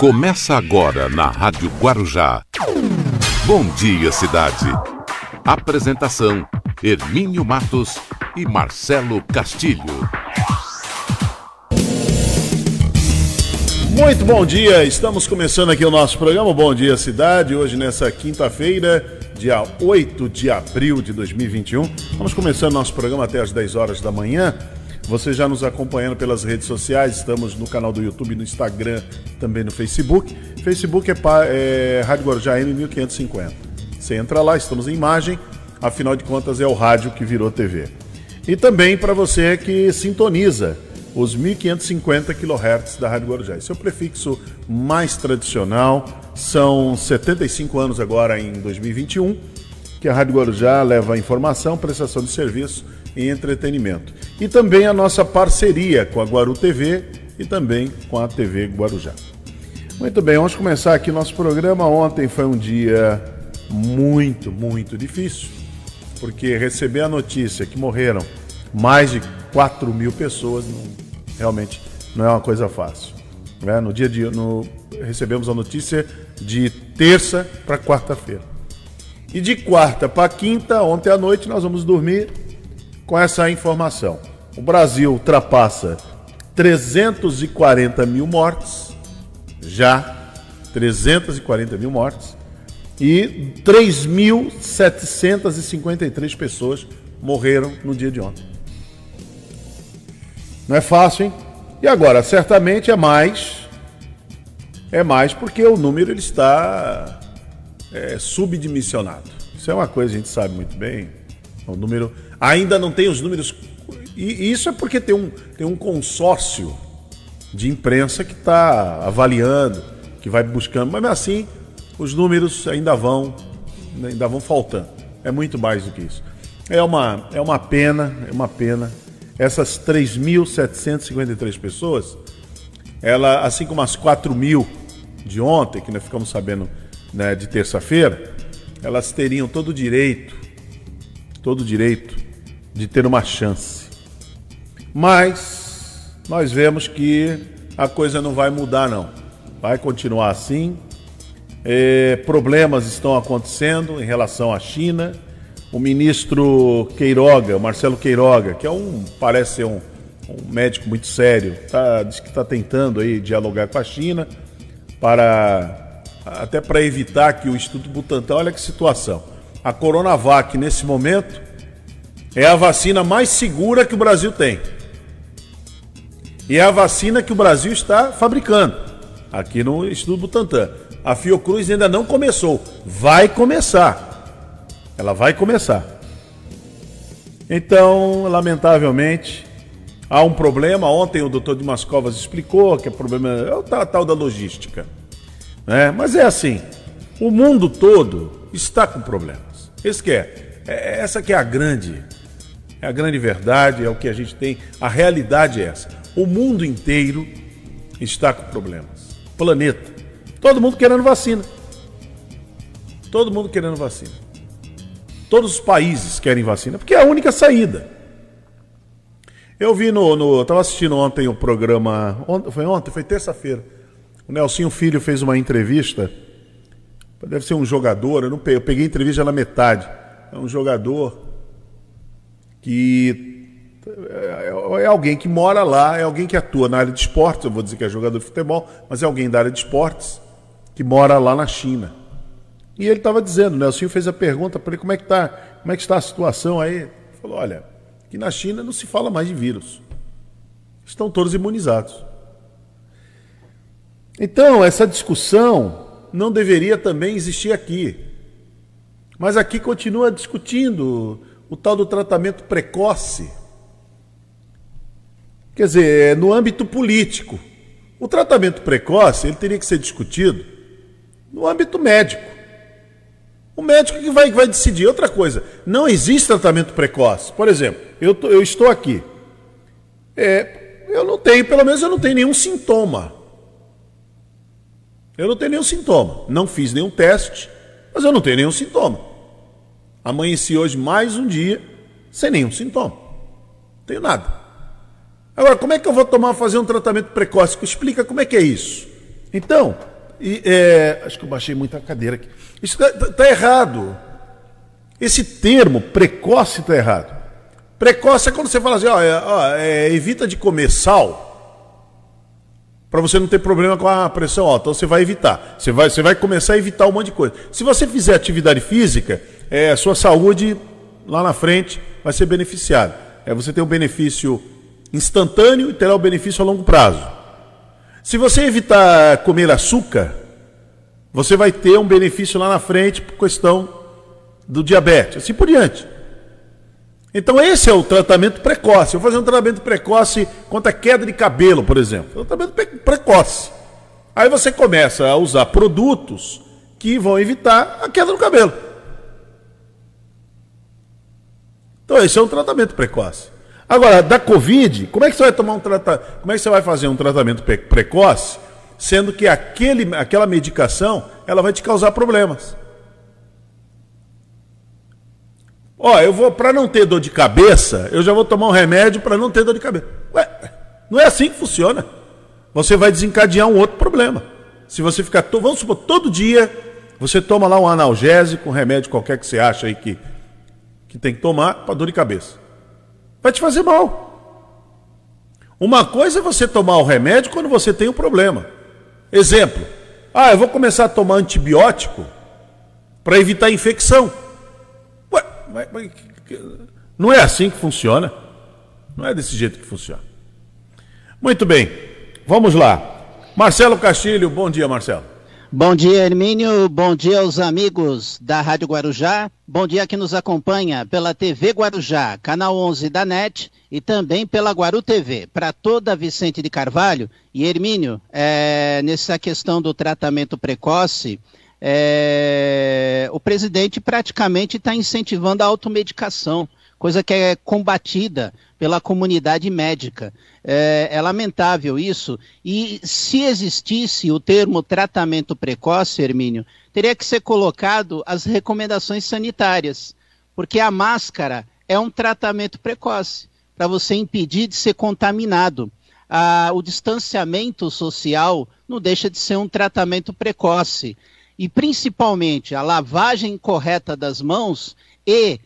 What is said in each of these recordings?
Começa agora na Rádio Guarujá. Bom dia, cidade. Apresentação: Hermínio Matos e Marcelo Castilho. Muito bom dia, estamos começando aqui o nosso programa Bom Dia Cidade, hoje nessa quinta-feira, dia 8 de abril de 2021. Vamos começando nosso programa até às 10 horas da manhã. Você já nos acompanhando pelas redes sociais, estamos no canal do YouTube, no Instagram, também no Facebook. Facebook é, é Rádio Guarujá M1550. Você entra lá, estamos em imagem, afinal de contas é o rádio que virou TV. E também para você que sintoniza os 1550 kHz da Rádio Guarujá. Esse é o prefixo mais tradicional, são 75 anos agora em 2021 que a Rádio Guarujá leva informação, prestação de serviço e entretenimento. E também a nossa parceria com a Guaru TV e também com a TV Guarujá. Muito bem, vamos começar aqui nosso programa. Ontem foi um dia muito, muito difícil, porque receber a notícia que morreram mais de 4 mil pessoas não, realmente não é uma coisa fácil. Né? No dia de no, recebemos a notícia de terça para quarta-feira. E de quarta para quinta, ontem à noite, nós vamos dormir com essa informação. O Brasil ultrapassa 340 mil mortes, já 340 mil mortes, e 3.753 pessoas morreram no dia de ontem. Não é fácil, hein? E agora, certamente é mais, é mais porque o número ele está é, subdimensionado. Isso é uma coisa que a gente sabe muito bem. O número ainda não tem os números. E isso é porque tem um, tem um consórcio de imprensa que está avaliando, que vai buscando, mas assim os números ainda vão, ainda vão faltando. É muito mais do que isso. É uma, é uma pena, é uma pena essas 3.753 pessoas, ela, assim como as 4 mil de ontem, que nós ficamos sabendo né, de terça-feira, elas teriam todo o direito, todo o direito de ter uma chance. Mas nós vemos que a coisa não vai mudar, não. Vai continuar assim. É, problemas estão acontecendo em relação à China o ministro Queiroga, Marcelo Queiroga, que é um, parece ser um, um médico muito sério, tá, diz que está tentando aí dialogar com a China para até para evitar que o Instituto Butantan, olha que situação. A Coronavac nesse momento é a vacina mais segura que o Brasil tem. E é a vacina que o Brasil está fabricando aqui no Instituto Butantan. A Fiocruz ainda não começou, vai começar. Ela vai começar. Então, lamentavelmente, há um problema. Ontem o doutor Dimas Covas explicou que o problema é o tal da logística. Né? Mas é assim, o mundo todo está com problemas. Esse é, é, essa que é a grande, é a grande verdade, é o que a gente tem. A realidade é essa. O mundo inteiro está com problemas. Planeta. Todo mundo querendo vacina. Todo mundo querendo vacina. Todos os países querem vacina, porque é a única saída. Eu vi no. no estava assistindo ontem o programa. Ontem, foi ontem? Foi terça-feira. O Nelsinho Filho fez uma entrevista. Deve ser um jogador, eu, não peguei, eu peguei a entrevista na metade. É um jogador que é, é alguém que mora lá, é alguém que atua na área de esportes, eu vou dizer que é jogador de futebol, mas é alguém da área de esportes que mora lá na China. E ele estava dizendo, né? O senhor fez a pergunta para ele como é que tá, como é que está a situação aí. Ele falou, olha, que na China não se fala mais de vírus. Estão todos imunizados. Então, essa discussão não deveria também existir aqui. Mas aqui continua discutindo o tal do tratamento precoce. Quer dizer, no âmbito político. O tratamento precoce ele teria que ser discutido no âmbito médico. O médico que vai, vai decidir. Outra coisa, não existe tratamento precoce. Por exemplo, eu, tô, eu estou aqui. É, eu não tenho, pelo menos eu não tenho nenhum sintoma. Eu não tenho nenhum sintoma. Não fiz nenhum teste, mas eu não tenho nenhum sintoma. Amanheci hoje mais um dia sem nenhum sintoma. Não tenho nada. Agora, como é que eu vou tomar, fazer um tratamento precoce? Explica como é que é isso. Então, E, é, acho que eu baixei muita cadeira aqui. Isso está tá, tá errado. Esse termo precoce está errado. Precoce é quando você fala assim, ó, é, ó é, evita de comer sal para você não ter problema com a pressão alta. Então você vai evitar. Você vai, você vai começar a evitar um monte de coisa. Se você fizer atividade física, é, sua saúde lá na frente vai ser beneficiada. É, você tem um benefício instantâneo e terá o um benefício a longo prazo. Se você evitar comer açúcar, você vai ter um benefício lá na frente por questão do diabetes, assim por diante. Então esse é o tratamento precoce. Eu vou fazer um tratamento precoce contra a queda de cabelo, por exemplo. É tratamento precoce. Aí você começa a usar produtos que vão evitar a queda do cabelo. Então esse é um tratamento precoce. Agora, da Covid, como é que você vai tomar um tratamento, como é que você vai fazer um tratamento precoce, sendo que aquele, aquela medicação, ela vai te causar problemas? Ó, eu vou, para não ter dor de cabeça, eu já vou tomar um remédio para não ter dor de cabeça. Ué, não é assim que funciona. Você vai desencadear um outro problema. Se você ficar, vamos supor, todo dia, você toma lá um analgésico, um remédio qualquer que você acha aí que, que tem que tomar para dor de cabeça. Vai te fazer mal. Uma coisa é você tomar o remédio quando você tem um problema. Exemplo. Ah, eu vou começar a tomar antibiótico para evitar infecção. Mas, mas, não é assim que funciona. Não é desse jeito que funciona. Muito bem, vamos lá. Marcelo Castilho, bom dia, Marcelo. Bom dia, Hermínio. Bom dia aos amigos da Rádio Guarujá. Bom dia que nos acompanha pela TV Guarujá, canal 11 da NET e também pela Guaru TV. Para toda Vicente de Carvalho e Hermínio, é, nessa questão do tratamento precoce, é, o presidente praticamente está incentivando a automedicação, coisa que é combatida pela comunidade médica. É, é, lamentável isso. E se existisse o termo tratamento precoce, Hermínio, teria que ser colocado as recomendações sanitárias, porque a máscara é um tratamento precoce para você impedir de ser contaminado. Ah, o distanciamento social não deixa de ser um tratamento precoce e principalmente a lavagem correta das mãos e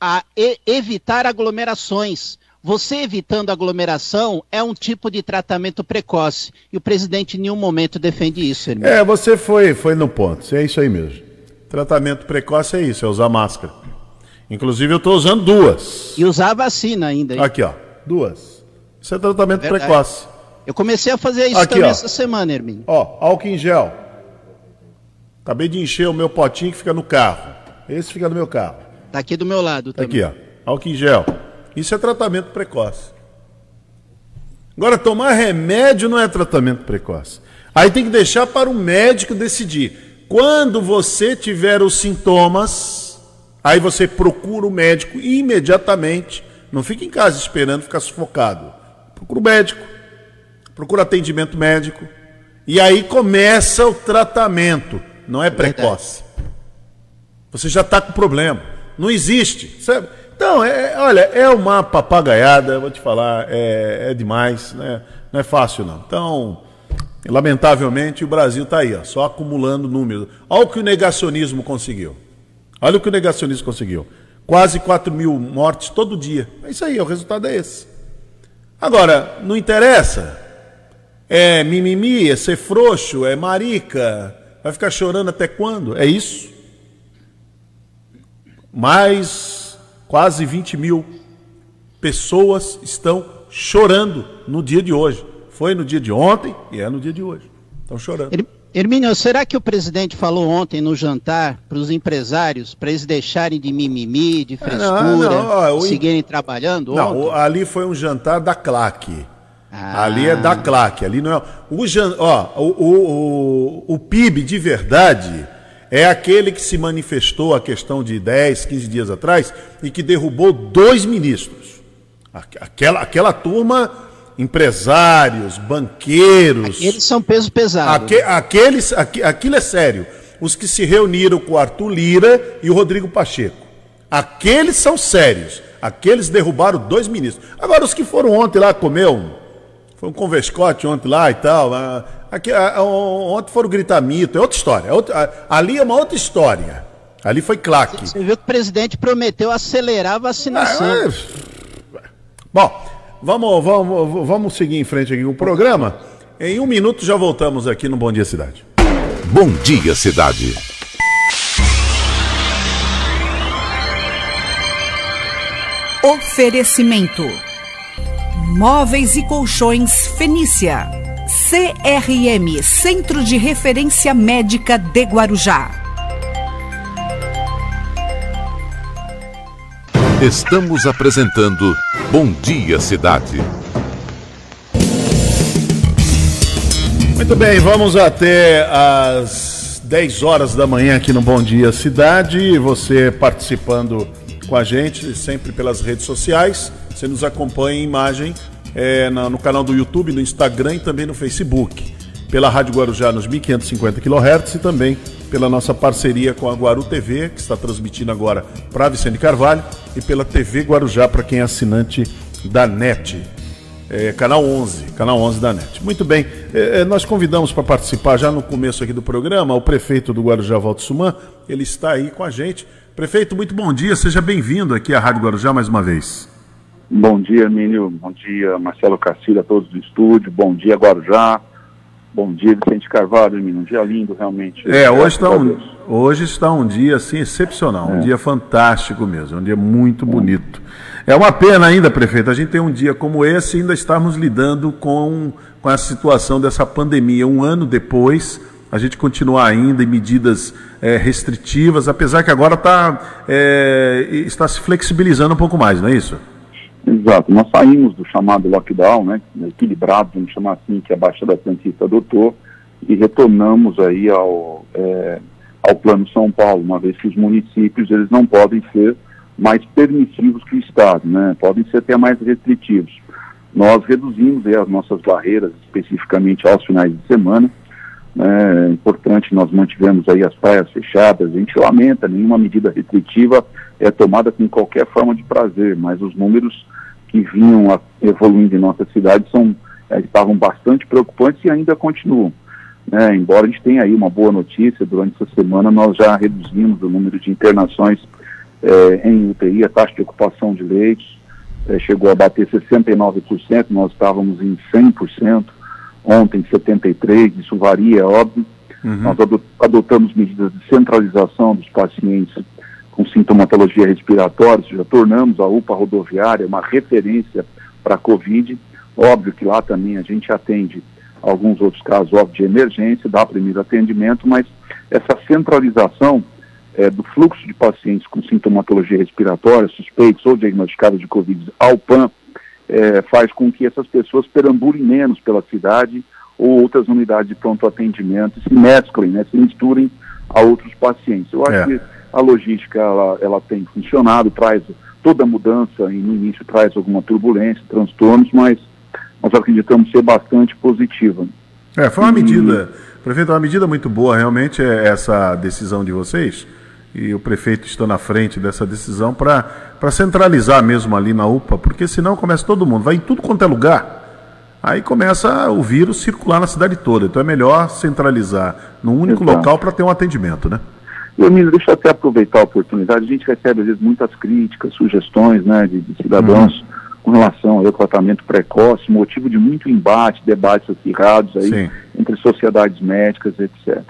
a evitar aglomerações. Você evitando aglomeração é um tipo de tratamento precoce. E o presidente em nenhum momento defende isso, irmão. É, você foi, foi no ponto. É isso aí mesmo. Tratamento precoce é isso, é usar máscara. Inclusive eu estou usando duas. E usar vacina ainda. Hein? Aqui, ó. Duas. Isso é tratamento é precoce. Eu comecei a fazer isso Aqui, também ó. essa semana, Hermínio. Ó, álcool em gel. Acabei de encher o meu potinho que fica no carro. Esse fica no meu carro. Tá aqui do meu lado também. Aqui, ó. Álcool em gel. Isso é tratamento precoce. Agora, tomar remédio não é tratamento precoce. Aí tem que deixar para o médico decidir. Quando você tiver os sintomas, aí você procura o médico imediatamente. Não fica em casa esperando ficar sufocado. Procura o médico. Procura atendimento médico. E aí começa o tratamento não é precoce. Você já está com problema. Não existe. Sabe? Então, é, olha, é uma papagaiada, vou te falar, é, é demais, né? não é fácil não. Então, lamentavelmente, o Brasil está aí, ó, só acumulando números. Olha o que o negacionismo conseguiu. Olha o que o negacionismo conseguiu. Quase 4 mil mortes todo dia. É isso aí, o resultado é esse. Agora, não interessa. É mimimi, é ser frouxo, é marica, Vai ficar chorando até quando? É isso? Mais quase 20 mil pessoas estão chorando no dia de hoje. Foi no dia de ontem e é no dia de hoje. Estão chorando. Hermínio, será que o presidente falou ontem no jantar para os empresários para eles deixarem de mimimi, de frescura, não, não, ó, seguirem trabalhando? Não, ontem? ali foi um jantar da claque. Ah. Ali é da claque, ali não é. O, ó, o, o, o, o PIB de verdade é aquele que se manifestou a questão de 10, 15 dias atrás e que derrubou dois ministros. Aquela, aquela turma, empresários, banqueiros. Aqueles são peso pesado. Aque, aqueles, aqu, aquilo é sério. Os que se reuniram com o Arthur Lira e o Rodrigo Pacheco. Aqueles são sérios. Aqueles derrubaram dois ministros. Agora, os que foram ontem lá comer um foi um convescote ontem lá e tal. Aqui, a, ontem foram gritar mito, é outra história. É outra, a, ali é uma outra história. Ali foi claque. Você viu que o presidente prometeu acelerar a vacinação. Ah, é... Bom, vamos, vamos, vamos seguir em frente aqui com o programa. Em um minuto já voltamos aqui no Bom Dia Cidade. Bom Dia Cidade. Oferecimento: Móveis e Colchões Fenícia. CRM Centro de Referência Médica de Guarujá. Estamos apresentando Bom Dia Cidade. Muito bem, vamos até às 10 horas da manhã aqui no Bom Dia Cidade. Você participando com a gente, sempre pelas redes sociais. Você nos acompanha em imagem é, no canal do YouTube, no Instagram e também no Facebook. Pela Rádio Guarujá nos 1550 kHz e também pela nossa parceria com a Guaru TV, que está transmitindo agora para Vicente Carvalho, e pela TV Guarujá para quem é assinante da NET. É, canal 11, canal 11 da NET. Muito bem, é, é nós convidamos para participar já no começo aqui do programa o prefeito do Guarujá, Walter Suman, ele está aí com a gente. Prefeito, muito bom dia, seja bem-vindo aqui à Rádio Guarujá mais uma vez. Bom dia, Mínio, bom dia, Marcelo Castilho, a todos do estúdio, bom dia, Guarujá, bom dia, Vicente Carvalho, Mínio, um dia lindo, realmente. É, hoje está, um, hoje está um dia, assim, excepcional, é. um dia fantástico mesmo, um dia muito bonito. É uma pena ainda, prefeito, a gente tem um dia como esse e ainda estamos lidando com, com a situação dessa pandemia, um ano depois a gente continuar ainda em medidas é, restritivas, apesar que agora tá, é, está se flexibilizando um pouco mais, não é isso? Exato. Nós saímos do chamado lockdown, né, equilibrado, vamos chamar assim, que a Baixada Santista adotou, e retornamos aí ao, é, ao Plano São Paulo, uma vez que os municípios eles não podem ser mais permissivos que o Estado, né, podem ser até mais restritivos. Nós reduzimos aí, as nossas barreiras, especificamente aos finais de semana, né, é importante, nós mantivemos aí as praias fechadas, a gente lamenta, nenhuma medida restritiva é tomada com qualquer forma de prazer, mas os números que vinham a, evoluindo em nossa cidade são, é, estavam bastante preocupantes e ainda continuam. Né, embora a gente tenha aí uma boa notícia, durante essa semana nós já reduzimos o número de internações é, em UTI, a taxa de ocupação de leitos é, chegou a bater 69%, nós estávamos em 100%, ontem 73, isso varia, é óbvio. Uhum. Nós adotamos medidas de centralização dos pacientes com sintomatologia respiratória, já tornamos a UPA rodoviária uma referência para a Covid. Óbvio que lá também a gente atende alguns outros casos óbvio, de emergência, dá primeiro atendimento, mas essa centralização é, do fluxo de pacientes com sintomatologia respiratória, suspeitos ou diagnosticados de Covid ao PAN, é, faz com que essas pessoas perambulem menos pela cidade ou outras unidades de pronto atendimento se mesclem, né, se misturem a outros pacientes. Eu acho é. que a logística ela, ela tem funcionado, traz toda mudança e no início traz alguma turbulência, transtornos, mas nós acreditamos ser bastante positiva. É, foi uma medida, prefeito, uma medida muito boa realmente é essa decisão de vocês e o prefeito está na frente dessa decisão para centralizar mesmo ali na UPA, porque senão começa todo mundo, vai em tudo quanto é lugar. Aí começa o vírus circular na cidade toda. Então é melhor centralizar num único Exato. local para ter um atendimento, né? Emílio, deixa eu até aproveitar a oportunidade. A gente recebe às vezes muitas críticas, sugestões né, de, de cidadãos uhum. com relação ao tratamento precoce, motivo de muito embate, debates acirrados aí Sim. entre sociedades médicas, etc.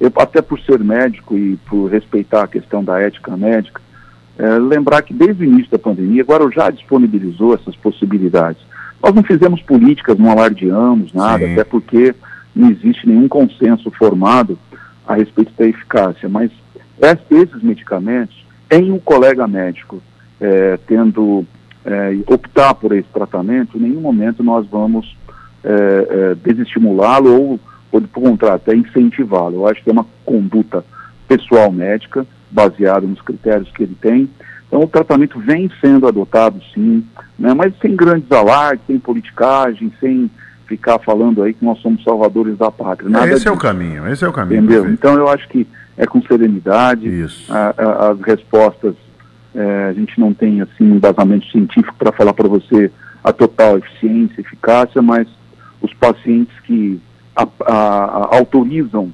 Eu, até por ser médico e por respeitar a questão da ética médica, é, lembrar que desde o início da pandemia, agora já disponibilizou essas possibilidades. Nós não fizemos políticas, não alardeamos nada, Sim. até porque não existe nenhum consenso formado a respeito da eficácia, mas esses medicamentos, em um colega médico é, tendo é, optar por esse tratamento, em nenhum momento nós vamos é, é desestimulá-lo ou pode, por contrário, até incentivá-lo. Eu acho que é uma conduta pessoal médica, baseada nos critérios que ele tem. Então, o tratamento vem sendo adotado, sim, né, mas sem grandes alardes, sem politicagem, sem ficar falando aí que nós somos salvadores da pátria. Nada esse disso. é o caminho, esse é o caminho. Entendeu? Perfeito. Então, eu acho que é com serenidade. A, a, as respostas, é, a gente não tem, assim, um embasamento científico para falar para você a total eficiência, eficácia, mas os pacientes que a, autorizam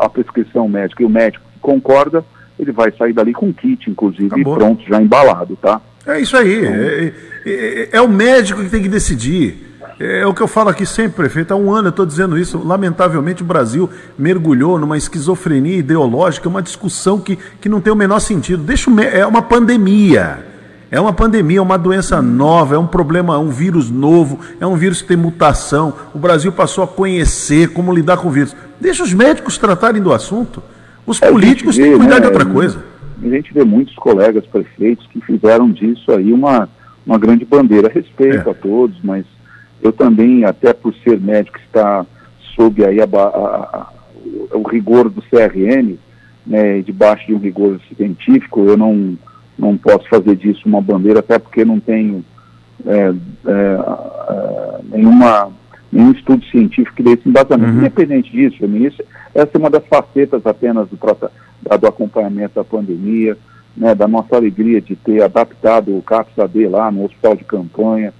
a prescrição médica e o médico concorda, ele vai sair dali com kit, inclusive, Acabou. pronto, já embalado, tá? É isso aí. Então, é, é, é, o médico que tem que decidir. É, é o que eu falo aqui sempre, prefeito. Há um ano eu estou dizendo isso. Lamentavelmente, o Brasil mergulhou numa esquizofrenia ideológica, uma discussão que, que não tem o menor sentido. Deixa o, é uma pandemia. É uma pandemia, é uma doença nova, é um problema, um vírus novo, é um vírus que tem mutação. O Brasil passou a conhecer como lidar com o vírus. Deixa os médicos tratarem do assunto. Os é, políticos vê, têm que cuidar né, de outra coisa. A gente vê muitos colegas prefeitos que fizeram disso aí uma, uma grande bandeira. Respeito é. a todos, mas eu também, até por ser médico, está sob aí a, a, a, o rigor do CRM, né, debaixo de um rigor científico, eu não, não posso fazer disso uma bandeira, até porque não tenho é, é, nenhuma nenhum estudo científico que dê esse embasamento. Uhum. Independente disso, ministro, essa é uma das facetas apenas do, do acompanhamento da pandemia, né, da nossa alegria de ter adaptado o CAPS AD lá no hospital de campanha.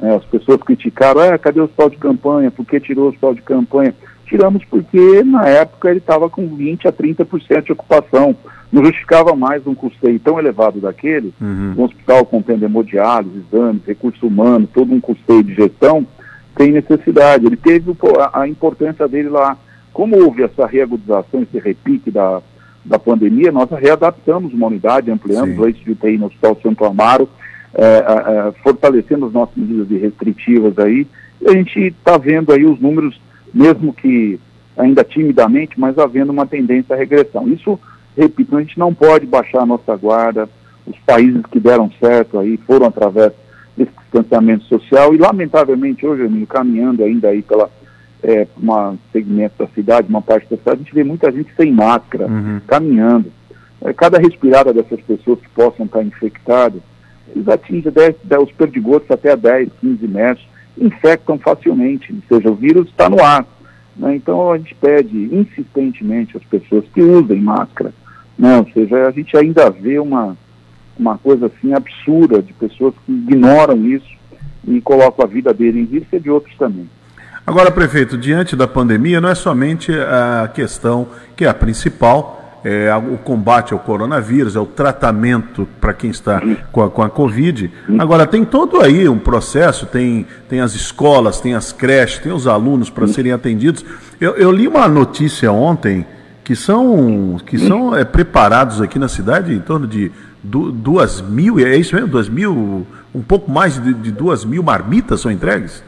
Né, as pessoas criticaram, ah, cadê o hospital de campanha? Por que tirou o hospital de campanha? Tiramos porque na época ele estava com 20% a 30% de ocupação. Não justificava mais um custeio tão elevado daquele, uhum. um hospital com hemodiálise, exames, recursos humanos, todo um custeio de gestão, tem necessidade. Ele teve a, a importância dele lá. Como houve essa reagudização, esse repique da, da pandemia, nós readaptamos uma unidade, ampliamos o leitos de UTI no Hospital Santo Amaro, é, fortalecendo as nossas medidas de restritivas aí. E a gente está vendo aí os números, mesmo que ainda timidamente, mas havendo uma tendência à regressão. Isso, repito, a gente não pode baixar a nossa guarda. Os países que deram certo aí foram através desse distanciamento social e, lamentavelmente, hoje, amigo, caminhando ainda aí pela é, uma segmento da cidade, uma parte da cidade, a gente vê muita gente sem máscara, uhum. caminhando. É, cada respirada dessas pessoas que possam estar infectadas, eles atingem 10, 10, os perdigotos até 10, 15 metros, infectam facilmente, ou seja, o vírus está no ar. Né? Então a gente pede insistentemente às pessoas que usem máscara. Né? Ou seja, a gente ainda vê uma, uma coisa assim absurda de pessoas que ignoram isso e colocam a vida dele em risco e de outros também. Agora, prefeito, diante da pandemia, não é somente a questão que é a principal, é o combate ao coronavírus, é o tratamento para quem está com a, com a Covid. Agora, tem todo aí um processo, tem, tem as escolas, tem as creches, tem os alunos para serem atendidos. Eu, eu, li uma notícia ontem que são, que são é, preparados aqui na cidade em torno de du, duas mil, é isso mesmo? Duas mil, um pouco mais de, de duas mil marmitas são entregues?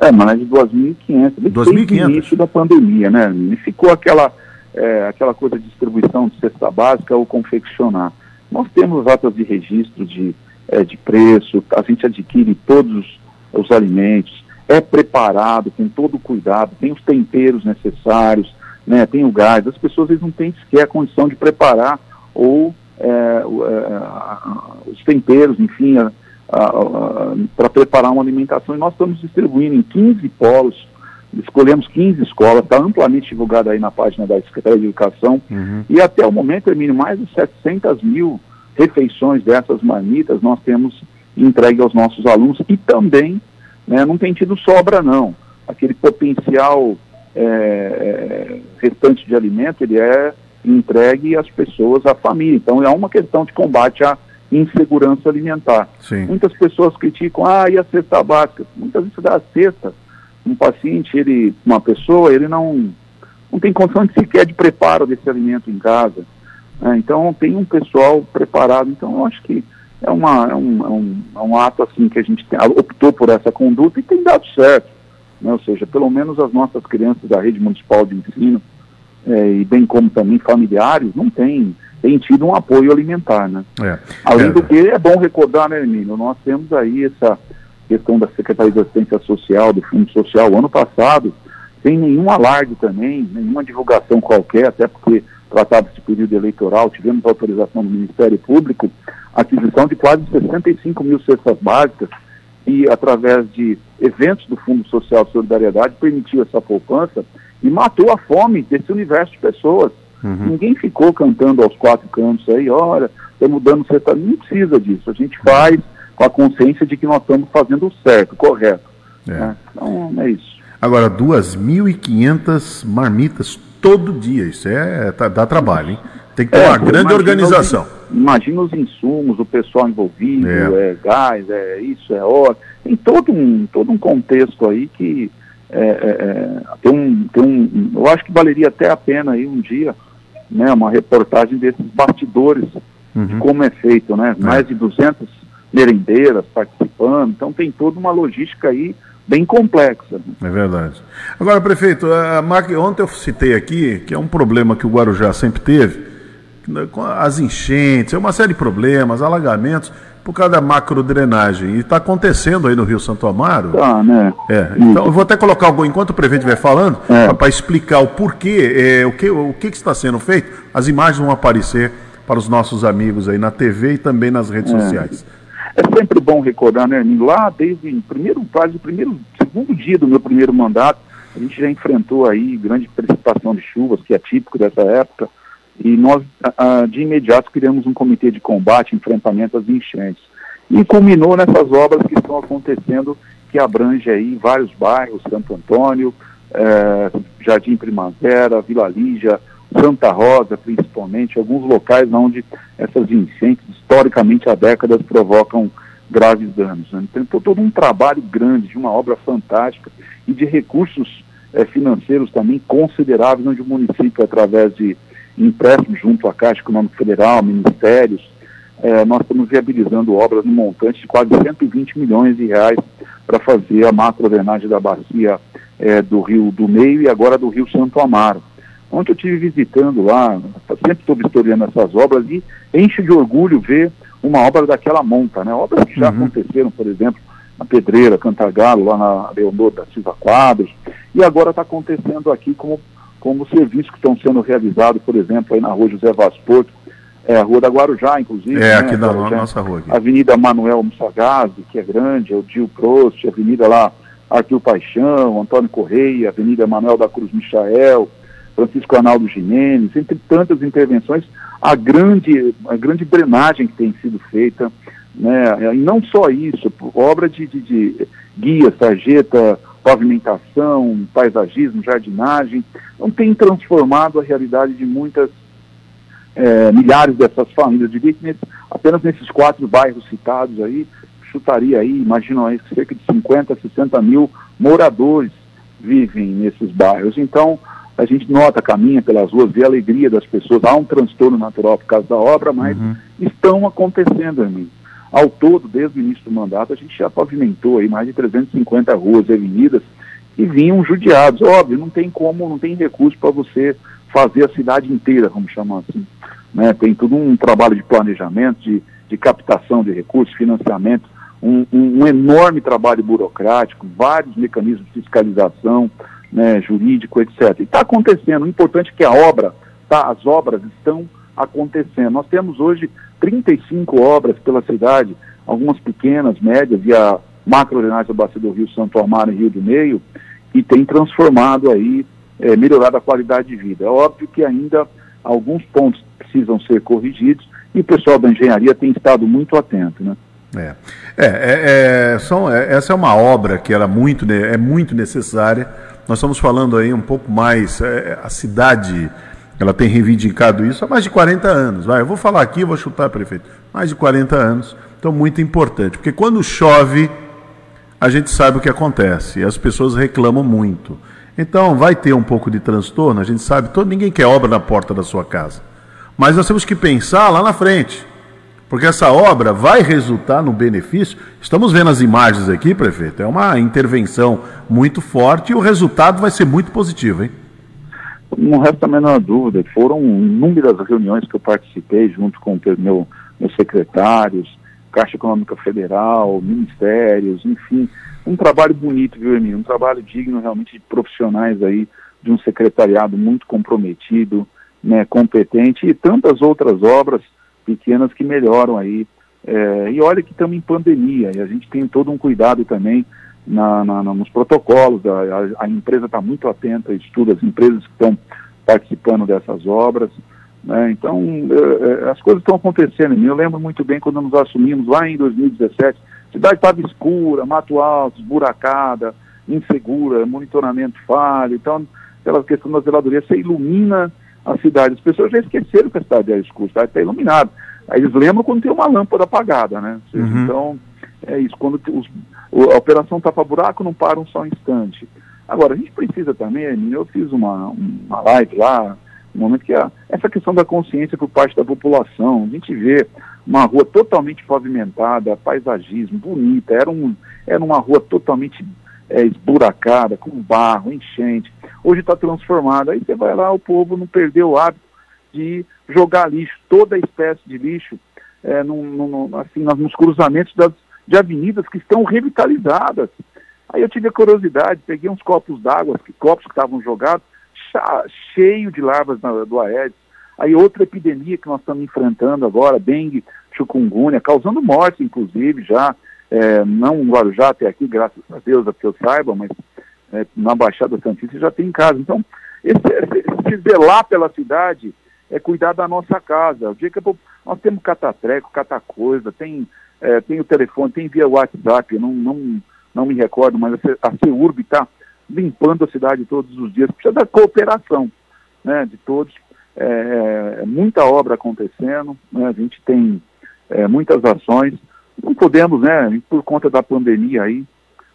É, mais de 2.500. Desde o início da pandemia, né? E ficou aquela, é, aquela coisa de distribuição de cesta básica ou confeccionar. Nós temos atas de registro de, é, de preço, a gente adquire todos os alimentos, é preparado com todo o cuidado, tem os temperos necessários, né, tem o gás. As pessoas vezes, não têm sequer a condição de preparar ou é, é, os temperos, enfim, para preparar uma alimentação. E nós estamos distribuindo em 15 polos, escolhemos 15 escolas, está amplamente divulgado aí na página da Secretaria de Educação. Uhum. E até o momento, Hermínio, mais de 700 mil refeições dessas marmitas nós temos entregue aos nossos alunos e também né, não tem tido sobra, não. Aquele potencial é, é restante de alimento, ele é entregue às pessoas, à família. Então é uma questão de combate à insegurança alimentar. Sim. Muitas pessoas criticam, ah, e a cesta básica? Muitas vezes você dá a cesta, um paciente, ele, uma pessoa, ele não, não tem condição de sequer de preparo desse alimento em casa. Né? Então tem um pessoal preparado. Então eu acho que é, uma, é, um, é, um, é um ato assim que a gente tem, optou por essa conduta e tem dado certo. Né? Ou seja, pelo menos as nossas crianças da rede municipal de ensino, é, e bem como também familiares, não tem tem tido um apoio alimentar, né? É. Além é. do que, é bom recordar, né, Emílio, nós temos aí essa questão da Secretaria de Assistência Social, do Fundo Social, ano passado, sem nenhum alarde também, nenhuma divulgação qualquer, até porque tratava esse período eleitoral, tivemos autorização do Ministério Público, aquisição de quase 65 mil cestas básicas, e através de eventos do Fundo Social de Solidariedade permitiu essa poupança e matou a fome desse universo de pessoas. Uhum. Ninguém ficou cantando aos quatro cantos aí, olha, estamos dando certo. Não precisa disso. A gente faz com a consciência de que nós estamos fazendo o certo, correto. É. Né? Então, é isso. Agora, 2.500 marmitas todo dia, isso é, tá, dá trabalho, hein? Tem que ter é, uma grande organização. Imagina os insumos, o pessoal envolvido, é, é gás, é isso, é óleo. Tem todo um, todo um contexto aí que é, é, é, tem, um, tem um. Eu acho que valeria até a pena aí um dia, né, uma reportagem desses bastidores uhum. de como é feito, né? É. Mais de 200 merendeiras participando, então tem toda uma logística aí bem complexa. É verdade. Agora, prefeito, a ontem eu citei aqui que é um problema que o Guarujá sempre teve, né, as enchentes, é uma série de problemas, alagamentos, por causa da macrodrenagem. E está acontecendo aí no Rio Santo Amaro. Tá, né? É. Então eu vou até colocar algo, enquanto o prefeito estiver falando, é. para explicar o porquê, é, o, que, o que, que está sendo feito. As imagens vão aparecer para os nossos amigos aí na TV e também nas redes é. sociais. É sempre bom recordar, né, Armin? Lá desde o primeiro, quase o primeiro, segundo dia do meu primeiro mandato, a gente já enfrentou aí grande precipitação de chuvas, que é típico dessa época. E nós, de imediato, criamos um comitê de combate, enfrentamento às enchentes. E culminou nessas obras que estão acontecendo, que abrange aí vários bairros, Santo Antônio, é, Jardim Primavera, Vila Lígia, Santa Rosa, principalmente, alguns locais onde essas enchentes, historicamente há décadas, provocam graves danos. Né? Então, todo um trabalho grande, de uma obra fantástica e de recursos é, financeiros também consideráveis, onde o município, através de empréstimos junto à Caixa Econômica Federal, ministérios, é, nós estamos viabilizando obras no montante de quase 120 milhões de reais para fazer a macro-drenagem da bacia é, do Rio do Meio e agora do Rio Santo Amaro. Ontem eu estive visitando lá, sempre estou vistoriando essas obras e enche de orgulho ver uma obra daquela monta, né? Obras que já uhum. aconteceram, por exemplo, na Pedreira, Cantagalo, lá na Leonor da Silva Quadros, e agora está acontecendo aqui como como serviços que estão sendo realizados, por exemplo, aí na rua José Vaz Porto, é, a rua da Guarujá, inclusive. É, né, aqui na nossa rua. Aqui. Avenida Manuel Mussagazzi, que é grande, é o Dio Prost, Avenida lá Arthur Paixão, Antônio Correia, Avenida Manuel da Cruz Michael, Francisco Arnaldo Jimenez, entre tantas intervenções, a grande, a grande drenagem que tem sido feita, né, e não só isso, obra de, de, de guia, sarjeta, pavimentação, paisagismo, jardinagem, não tem transformado a realidade de muitas é, milhares dessas famílias. de nesse, apenas nesses quatro bairros citados aí, chutaria aí, imaginam aí, cerca de 50, 60 mil moradores vivem nesses bairros. Então, a gente nota, caminha pelas ruas, vê a alegria das pessoas, há um transtorno natural por causa da obra, mas uhum. estão acontecendo, amigo. Ao todo, desde o início do mandato, a gente já pavimentou aí mais de 350 ruas e avenidas que vinham judiados. Óbvio, não tem como, não tem recurso para você fazer a cidade inteira, vamos chamar assim. Né? Tem todo um trabalho de planejamento, de, de captação de recursos, financiamento, um, um, um enorme trabalho burocrático, vários mecanismos de fiscalização, né, jurídico, etc. E está acontecendo. O importante é que a obra, tá, as obras estão acontecendo. Nós temos hoje 35 obras pela cidade, algumas pequenas, médias, e a macro da Bacia do Rio Santo Amaro e Rio do Meio, e tem transformado aí, é, melhorado a qualidade de vida. É óbvio que ainda alguns pontos precisam ser corrigidos e o pessoal da engenharia tem estado muito atento, né? É, é, é, é são, é, essa é uma obra que era muito, é muito necessária. Nós estamos falando aí um pouco mais, é, a cidade ela tem reivindicado isso há mais de 40 anos. Vai, eu vou falar aqui, vou chutar, prefeito. Mais de 40 anos. Então, muito importante. Porque quando chove, a gente sabe o que acontece. E as pessoas reclamam muito. Então, vai ter um pouco de transtorno, a gente sabe. Todo, ninguém quer obra na porta da sua casa. Mas nós temos que pensar lá na frente. Porque essa obra vai resultar no benefício. Estamos vendo as imagens aqui, prefeito. É uma intervenção muito forte e o resultado vai ser muito positivo, hein? Não resta a menor dúvida, foram inúmeras reuniões que eu participei junto com meu, meus secretários, Caixa Econômica Federal, ministérios, enfim, um trabalho bonito, viu, Emílio? Um trabalho digno realmente de profissionais aí, de um secretariado muito comprometido, né, competente e tantas outras obras pequenas que melhoram aí. É, e olha que estamos em pandemia e a gente tem todo um cuidado também na, na, nos protocolos, a, a empresa está muito atenta, estuda as empresas que estão participando dessas obras. Né? Então, é, é, as coisas estão acontecendo. Eu lembro muito bem quando nos assumimos lá em 2017, a cidade estava escura, mato alto, esburacada, insegura, monitoramento falho, então, pela questão da zeladoria, você ilumina a cidade. As pessoas já esqueceram que a cidade é escura, a cidade está iluminada. Aí eles lembram quando tem uma lâmpada apagada, né? Seja, uhum. Então, é isso. Quando os, a operação tapa buraco, não para um só instante. Agora, a gente precisa também, eu fiz uma, uma live lá, no momento que a, essa questão da consciência por parte da população, a gente vê uma rua totalmente pavimentada, paisagismo, bonita, era, um, era uma rua totalmente é, esburacada, com barro, enchente. Hoje está transformada. Aí você vai lá, o povo não perdeu o hábito de jogar lixo, toda espécie de lixo, é, num, num, assim, nos cruzamentos das, de avenidas que estão revitalizadas. Aí eu tive a curiosidade, peguei uns copos d'água, copos que estavam jogados, cheio de larvas na, do Aedes. Aí outra epidemia que nós estamos enfrentando agora, dengue, chikungunya, causando morte, inclusive, já, é, não no Guarujá até aqui, graças a Deus, a que eu saiba, mas é, na Baixada Santista já tem em casa. Então, esse, esse, esse zelar pela cidade é cuidar da nossa casa. O dia que nós temos catatreco, catacoisa, tem, é, tem o telefone, tem via WhatsApp, não, não, não me recordo, mas a CEURB está limpando a cidade todos os dias. Precisa da cooperação né, de todos. É, é, muita obra acontecendo, né, a gente tem é, muitas ações. Não podemos, né, por conta da pandemia aí,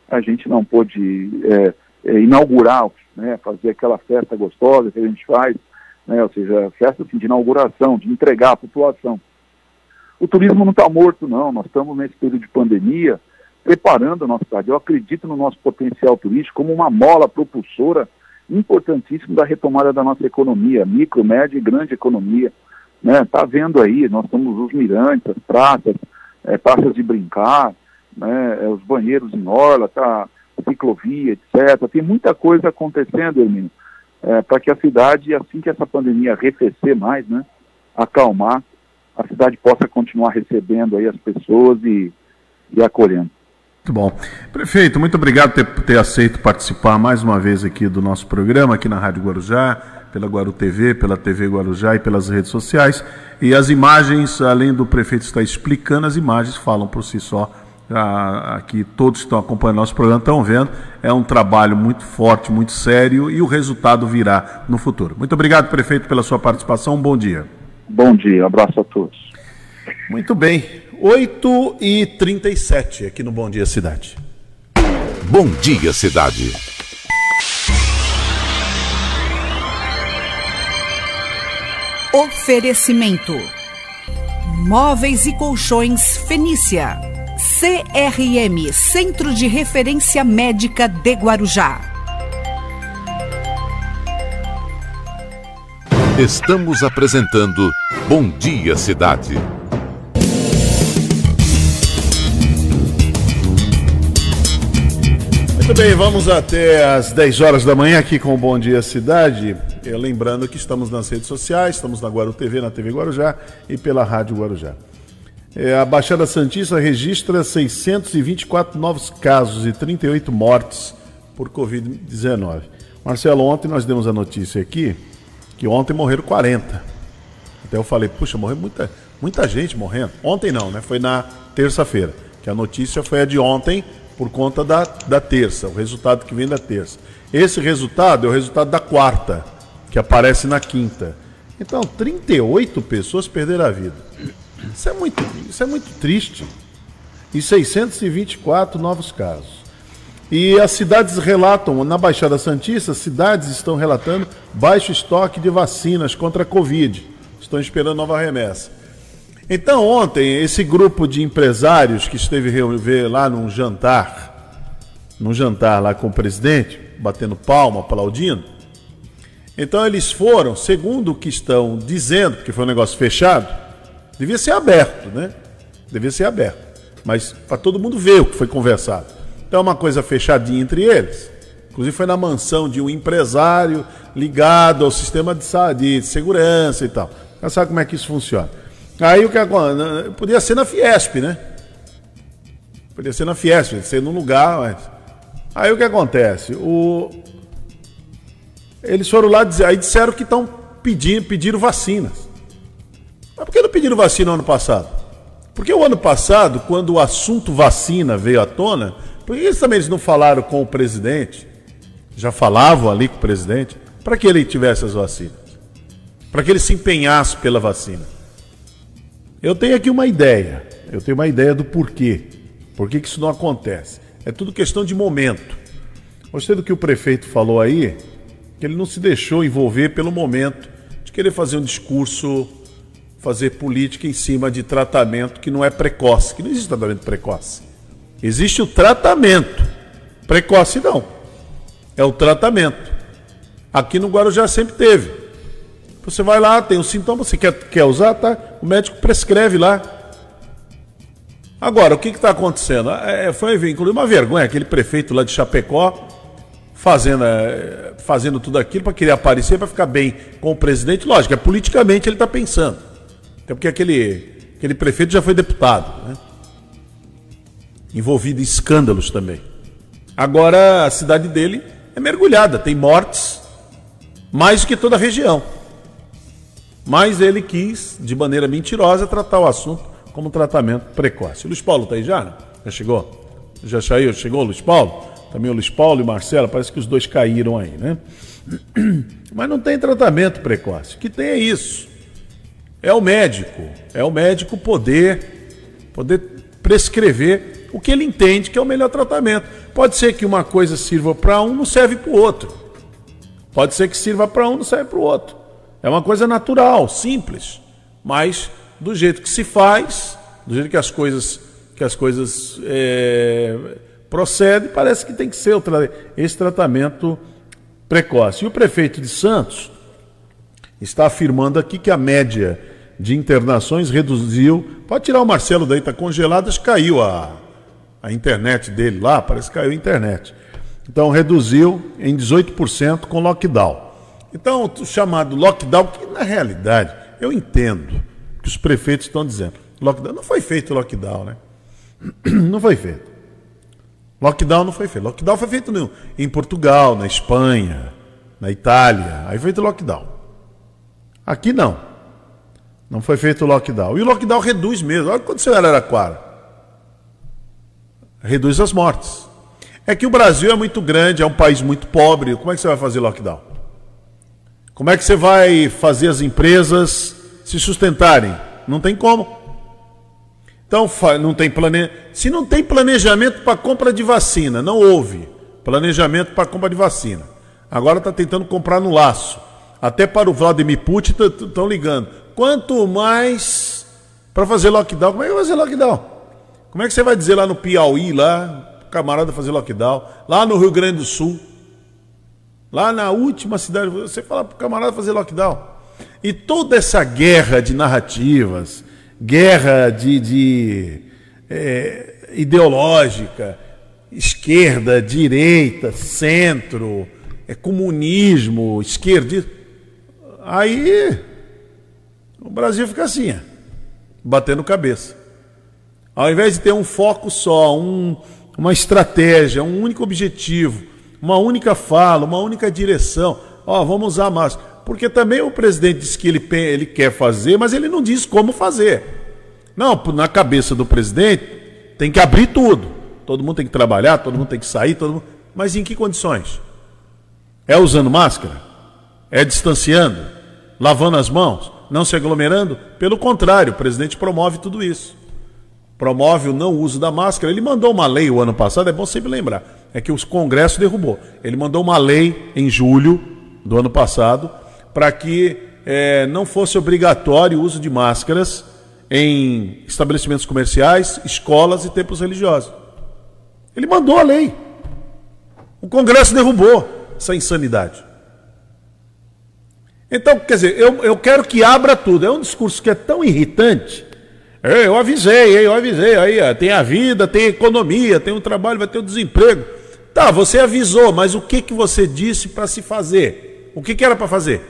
a gente não pôde é, é, inaugurar, né, fazer aquela festa gostosa que a gente faz, né, ou seja, festa assim, de inauguração, de entregar à população. O turismo não está morto, não. Nós estamos nesse período de pandemia preparando a nossa cidade. Eu acredito no nosso potencial turístico como uma mola propulsora importantíssima da retomada da nossa economia, micro, média e grande economia. Né? Tá vendo aí, nós temos os mirantes, as praças, é, praças de brincar, né? É, os banheiros em orla, tá, ciclovia, etc. Tem muita coisa acontecendo, Hermínio, é, para que a cidade, assim que essa pandemia arrefecer mais, né, acalmar, a cidade possa continuar recebendo aí as pessoas e, e acolhendo. Muito bom. Prefeito, muito obrigado por ter, ter, aceito participar mais uma vez aqui do nosso programa, aqui na Rádio Guarujá, pela Guaru TV, pela TV Guarujá e pelas redes sociais. E as imagens, além do prefeito estar explicando, as imagens falam por si só. Aqui todos que estão acompanhando nosso programa estão vendo. É um trabalho muito forte, muito sério e o resultado virá no futuro. Muito obrigado, prefeito, pela sua participação. Um bom dia. Bom dia, um abraço a todos. Muito bem. 8 e 37 aqui no Bom Dia Cidade. Bom Dia Cidade. Oferecimento: Móveis e Colchões Fenícia. CRM Centro de Referência Médica de Guarujá. Estamos apresentando Bom Dia Cidade. Muito bem, vamos até às 10 horas da manhã aqui com o Bom Dia Cidade. Eu, lembrando que estamos nas redes sociais, estamos na Guaru TV, na TV Guarujá e pela Rádio Guarujá. É, a Baixada Santista registra 624 novos casos e 38 mortes por Covid-19. Marcelo, ontem nós demos a notícia aqui que ontem morreram 40. Até eu falei, puxa, morreu muita, muita gente morrendo. Ontem não, né? Foi na terça-feira. Que a notícia foi a de ontem, por conta da, da terça, o resultado que vem da terça. Esse resultado é o resultado da quarta, que aparece na quinta. Então, 38 pessoas perderam a vida. Isso é muito, isso é muito triste. E 624 novos casos. E as cidades relatam, na Baixada Santista, cidades estão relatando baixo estoque de vacinas contra a Covid. Estão esperando nova remessa. Então, ontem, esse grupo de empresários que esteve lá num jantar, num jantar lá com o presidente, batendo palma, aplaudindo, então eles foram, segundo o que estão dizendo, porque foi um negócio fechado, devia ser aberto, né? Devia ser aberto. Mas para todo mundo ver o que foi conversado. Então é uma coisa fechadinha entre eles. Inclusive foi na mansão de um empresário ligado ao sistema de, de segurança e tal. Já sabe como é que isso funciona. Aí o que acontece? Podia ser na Fiesp, né? Podia ser na Fiesp, ser num lugar. Mas... Aí o que acontece? O... Eles foram lá dizer, aí disseram que estão pedindo, pediram vacinas. Mas por que não pediram vacina no ano passado? Porque o ano passado, quando o assunto vacina veio à tona, Por que eles também eles não falaram com o presidente? Já falavam ali com o presidente para que ele tivesse as vacinas, para que ele se empenhasse pela vacina. Eu tenho aqui uma ideia. Eu tenho uma ideia do porquê. Por que isso não acontece? É tudo questão de momento. Gostei do que o prefeito falou aí, que ele não se deixou envolver pelo momento de querer fazer um discurso, fazer política em cima de tratamento que não é precoce, que não existe tratamento precoce. Existe o tratamento. Precoce não. É o tratamento. Aqui no Guarujá sempre teve. Você vai lá, tem um sintoma, você quer, quer usar, tá? O médico prescreve lá. Agora, o que está acontecendo? É, foi, inclusive, uma vergonha, aquele prefeito lá de Chapecó fazendo, é, fazendo tudo aquilo para querer aparecer, para ficar bem com o presidente. Lógico, é politicamente ele está pensando. Até porque aquele, aquele prefeito já foi deputado, né? envolvido em escândalos também. Agora a cidade dele é mergulhada, tem mortes mais do que toda a região. Mas ele quis, de maneira mentirosa, tratar o assunto como tratamento precoce. O Luiz Paulo está aí já? Já chegou? Já saiu? Chegou o Luiz Paulo? Também o Luiz Paulo e Marcela, parece que os dois caíram aí, né? Mas não tem tratamento precoce. O que tem é isso. É o médico. É o médico poder, poder prescrever o que ele entende que é o melhor tratamento. Pode ser que uma coisa sirva para um, não serve para o outro. Pode ser que sirva para um, não serve para o outro. É uma coisa natural, simples, mas do jeito que se faz, do jeito que as coisas, que as coisas é, procedem, parece que tem que ser esse tratamento precoce. E o prefeito de Santos está afirmando aqui que a média de internações reduziu. Pode tirar o Marcelo daí, está congelado, acho que caiu a, a internet dele lá, parece que caiu a internet. Então reduziu em 18% com lockdown. Então, o chamado lockdown, que na realidade eu entendo que os prefeitos estão dizendo. Lockdown não foi feito lockdown, né? Não foi feito. Lockdown não foi feito. Lockdown foi feito no, em Portugal, na Espanha, na Itália. Aí foi feito lockdown. Aqui não. Não foi feito lockdown. E o lockdown reduz mesmo. Olha o que aconteceu em Araraquara. Reduz as mortes. É que o Brasil é muito grande, é um país muito pobre. Como é que você vai fazer lockdown? Como é que você vai fazer as empresas se sustentarem? Não tem como. Então, não tem plane... se não tem planejamento para compra de vacina, não houve planejamento para compra de vacina. Agora está tentando comprar no laço. Até para o Vladimir Putin estão ligando. Quanto mais para fazer lockdown, como é que vai fazer lockdown? Como é que você vai dizer lá no Piauí, lá, camarada fazer lockdown, lá no Rio Grande do Sul, lá na última cidade, você fala para o camarada fazer lockdown. E toda essa guerra de narrativas, guerra de, de é, ideológica, esquerda, direita, centro, é comunismo, esquerdismo. Aí o Brasil fica assim, batendo cabeça. Ao invés de ter um foco só, um, uma estratégia, um único objetivo, uma única fala, uma única direção. Ó, vamos usar máscara. Porque também o presidente disse que ele, ele quer fazer, mas ele não diz como fazer. Não, na cabeça do presidente tem que abrir tudo. Todo mundo tem que trabalhar, todo mundo tem que sair, todo mundo... mas em que condições? É usando máscara? É distanciando? Lavando as mãos? Não se aglomerando? Pelo contrário, o presidente promove tudo isso promove o não uso da máscara. Ele mandou uma lei o ano passado, é bom sempre lembrar, é que os Congresso derrubou. Ele mandou uma lei em julho do ano passado para que é, não fosse obrigatório o uso de máscaras em estabelecimentos comerciais, escolas e templos religiosos. Ele mandou a lei. O Congresso derrubou essa insanidade. Então, quer dizer, eu, eu quero que abra tudo. É um discurso que é tão irritante eu avisei, eu avisei. Aí tem a vida, tem a economia, tem o trabalho, vai ter o desemprego. Tá, você avisou, mas o que, que você disse para se fazer? O que, que era para fazer?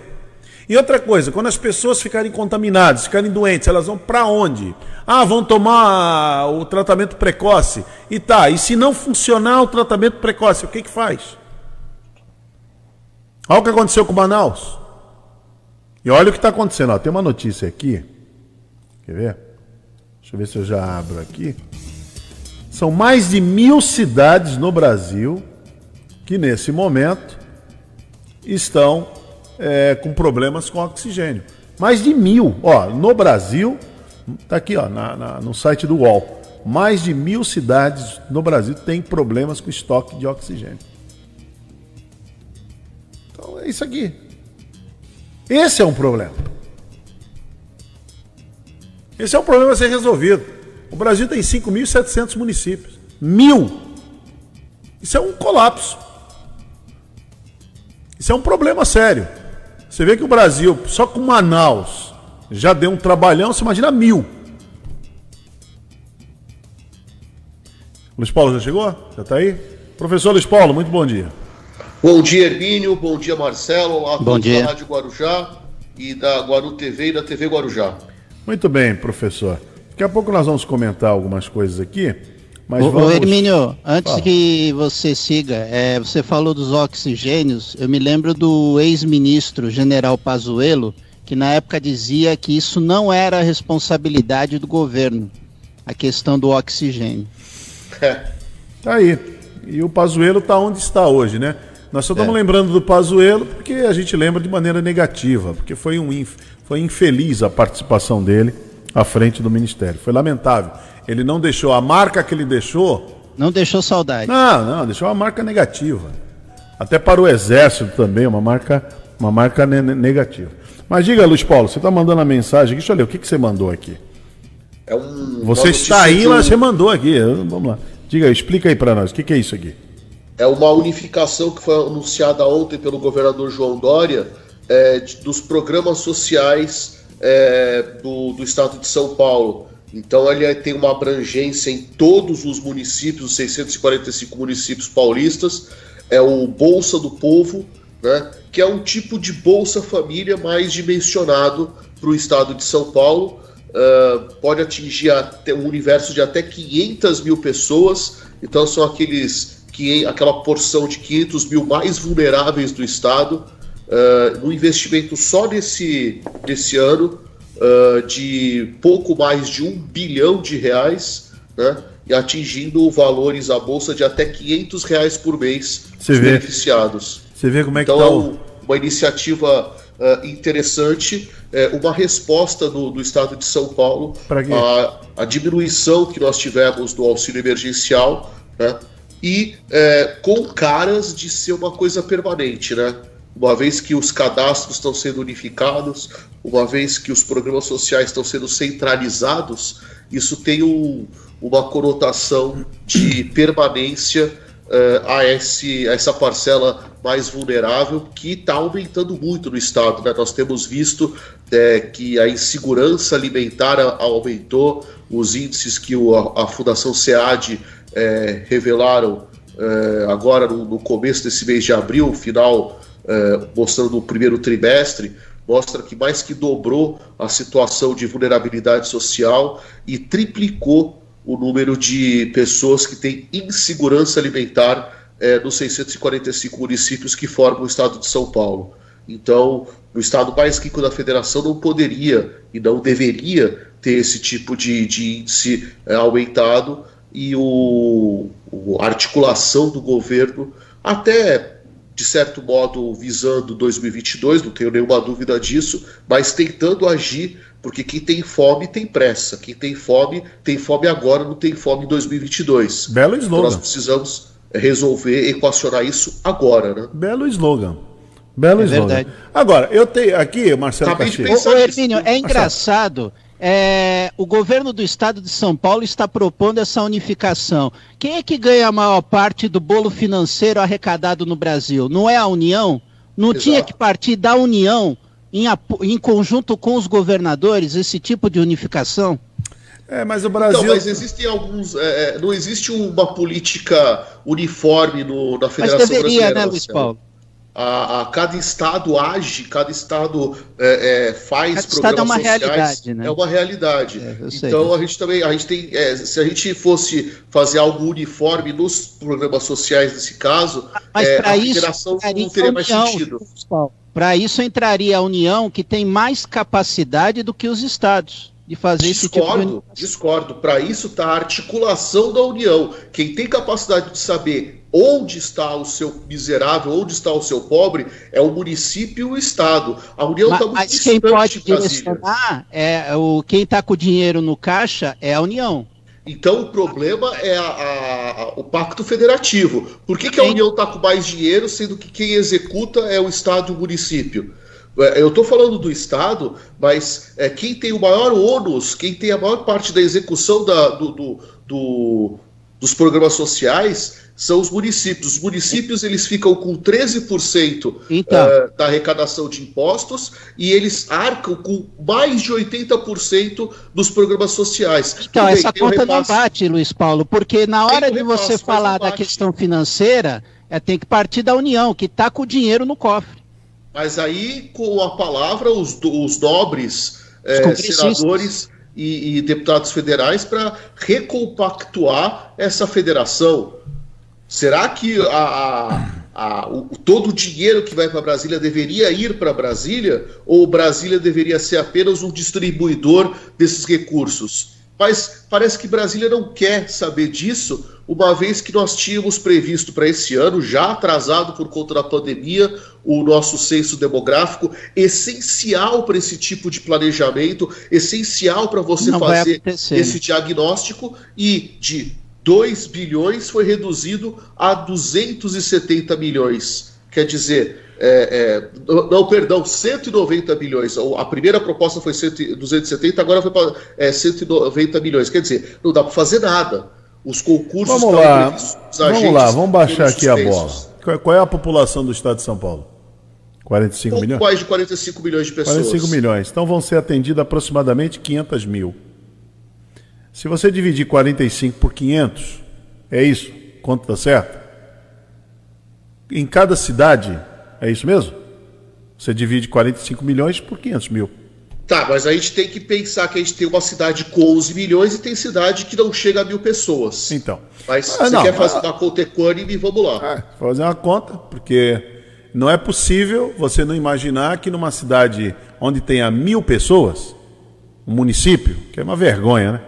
E outra coisa, quando as pessoas ficarem contaminadas, ficarem doentes, elas vão para onde? Ah, vão tomar o tratamento precoce. E tá, e se não funcionar o tratamento precoce, o que que faz? Olha o que aconteceu com Manaus. E olha o que está acontecendo. Ó, tem uma notícia aqui. Quer ver? Deixa eu ver se eu já abro aqui. São mais de mil cidades no Brasil que, nesse momento, estão é, com problemas com oxigênio. Mais de mil. Ó, no Brasil, tá aqui ó, na, na, no site do UOL. Mais de mil cidades no Brasil têm problemas com estoque de oxigênio. Então é isso aqui. Esse é um problema. Esse é um problema a ser resolvido. O Brasil tem 5.700 municípios. Mil! Isso é um colapso. Isso é um problema sério. Você vê que o Brasil, só com Manaus, já deu um trabalhão, você imagina mil. Luiz Paulo já chegou? Já está aí? Professor Luiz Paulo, muito bom dia. Bom dia, Hermínio. Bom dia, Marcelo. Olá, bom dia. da Rádio Guarujá e da Guaru TV e da TV Guarujá. Muito bem, professor. Daqui a pouco nós vamos comentar algumas coisas aqui. Mas ô, vamos... Hermínio, antes Fala. que você siga, é, você falou dos oxigênios, eu me lembro do ex-ministro General Pazuello, que na época dizia que isso não era responsabilidade do governo, a questão do oxigênio. É. Tá aí. E o Pazuello está onde está hoje, né? Nós só estamos é. lembrando do Pazuello porque a gente lembra de maneira negativa, porque foi, um inf... foi infeliz a participação dele à frente do Ministério. Foi lamentável. Ele não deixou a marca que ele deixou. Não deixou saudade. Não, não, deixou uma marca negativa. Até para o Exército também, uma marca, uma marca ne negativa. Mas diga, Luiz Paulo, você está mandando a mensagem aqui. Deixa eu ler, o que, que você mandou aqui? É um, você está aí, mas você mandou aqui. Vamos lá. Diga, explica aí para nós. O que, que é isso aqui? É uma unificação que foi anunciada ontem pelo governador João Dória é, de, dos programas sociais é, do, do estado de São Paulo. Então ele tem uma abrangência em todos os municípios, os 645 municípios paulistas, é o Bolsa do Povo, né, que é um tipo de Bolsa Família mais dimensionado para o estado de São Paulo. Uh, pode atingir até um universo de até 500 mil pessoas, então são aqueles que aquela porção de 500 mil mais vulneráveis do Estado, uh, no investimento só nesse, nesse ano uh, de pouco mais de um bilhão de reais, né, e atingindo valores à bolsa de até 500 reais por mês Você vê. beneficiados. Você vê como é então, que tá o... uma iniciativa uh, interessante, é, uma resposta do, do Estado de São Paulo à, à diminuição que nós tivemos do auxílio emergencial, né, e é, com caras de ser uma coisa permanente, né? Uma vez que os cadastros estão sendo unificados, uma vez que os programas sociais estão sendo centralizados, isso tem um, uma conotação de permanência uh, a, esse, a essa parcela mais vulnerável que está aumentando muito no estado. Né? Nós temos visto é, que a insegurança alimentar aumentou, os índices que o, a, Fundação SEAD é, revelaram é, agora no, no, começo desse mês de abril, final, mostrando o primeiro trimestre, mostra que mais que dobrou a situação de vulnerabilidade social e triplicou o número de pessoas que têm insegurança alimentar é, nos 645 municípios que formam o estado de São Paulo. Então, no estado mais rico da federação não poderia e não deveria ter esse tipo de, de índice é, aumentado, e o, o, a articulação do governo, até de certo modo visando 2022, não tenho nenhuma dúvida disso, mas tentando agir, porque quem tem fome tem pressa, quem tem fome tem fome agora, não tem fome em 2022. Belo slogan. Então nós precisamos resolver, equacionar isso agora, né? Belo slogan. Belo é slogan. Verdade. Agora, eu tenho aqui, Marcelo Acabei Ô, Hermínio, é engraçado é, o governo do estado de São Paulo está propondo essa unificação. Quem é que ganha a maior parte do bolo financeiro arrecadado no Brasil? Não é a União? Não Exato. tinha que partir da União em, em conjunto com os governadores esse tipo de unificação? É, mas o Brasil. Então, mas existem alguns. É, é não existe uma política uniforme no, na Federação mas deveria, Brasileira. Né, Luiz Paulo? A, a, cada estado age, cada estado é, é, faz cada programas estado é uma sociais, realidade, né? É uma realidade. É, então a gente também, a gente tem, é, se a gente fosse fazer algo uniforme nos programas sociais nesse caso, Mas é, a isso, federação não teria mais união, sentido. Para isso entraria a União que tem mais capacidade do que os estados. De fazer discordo, esse tipo de Discordo. Para isso está a articulação da União. Quem tem capacidade de saber onde está o seu miserável, onde está o seu pobre, é o município e o Estado. A União está muito Mas quem pode direcionar, é, o, quem está com o dinheiro no caixa é a União. Então o problema é a, a, a, o pacto federativo. Por que, que a União está com mais dinheiro, sendo que quem executa é o Estado e o município? É, eu estou falando do Estado, mas é, quem tem o maior ônus, quem tem a maior parte da execução da, do, do, do, dos programas sociais são os municípios. Os municípios eles ficam com 13% então. uh, da arrecadação de impostos e eles arcam com mais de 80% dos programas sociais. Então, bem, essa conta não bate, Luiz Paulo, porque na hora de você falar da questão financeira, é, tem que partir da União, que está com o dinheiro no cofre. Mas aí, com a palavra, os, os nobres é, senadores e, e deputados federais para recompactuar essa federação. Será que a, a, a, o, todo o dinheiro que vai para Brasília deveria ir para Brasília? Ou Brasília deveria ser apenas um distribuidor desses recursos? Mas parece que Brasília não quer saber disso, uma vez que nós tínhamos previsto para esse ano, já atrasado por conta da pandemia, o nosso censo demográfico, essencial para esse tipo de planejamento, essencial para você não fazer esse diagnóstico e de 2 bilhões foi reduzido a 270 milhões. Quer dizer, é, é, não, perdão, 190 bilhões. A primeira proposta foi 100, 270, agora foi para é, 190 milhões. Quer dizer, não dá para fazer nada. Os concursos vamos lá, Vamos lá, vamos baixar aqui a bola. Qual é a população do estado de São Paulo? 45 milhões? Mais de 45 milhões de pessoas. 45 milhões. Então vão ser atendidas aproximadamente 500 mil. Se você dividir 45 por 500, é isso? Quanto dá certo? Em cada cidade, é isso mesmo? Você divide 45 milhões por 500 mil. Tá, mas a gente tem que pensar que a gente tem uma cidade com 11 milhões e tem cidade que não chega a mil pessoas. Então. Mas ah, você não, quer fazer uma conta equânime, vamos lá. É, fazer uma conta, porque não é possível você não imaginar que numa cidade onde tenha mil pessoas, um município, que é uma vergonha, né?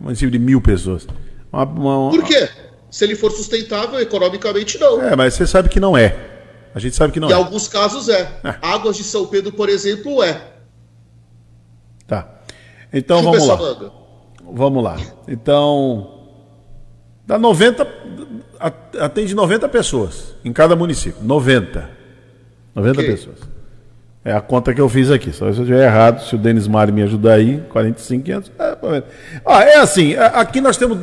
Um município de mil pessoas. Uma, uma, Por quê? Se ele for sustentável, economicamente não. É, mas você sabe que não é. A gente sabe que não em é. Em alguns casos é. é. Águas de São Pedro, por exemplo, é. Tá. Então vamos lá. Manga. Vamos lá. Então, dá 90, atende 90 pessoas em cada município. 90. 90 okay. pessoas. É a conta que eu fiz aqui. Só se eu estiver errado, se o Denis Mari me ajudar aí, 45, 500. É, ah, é assim, aqui nós temos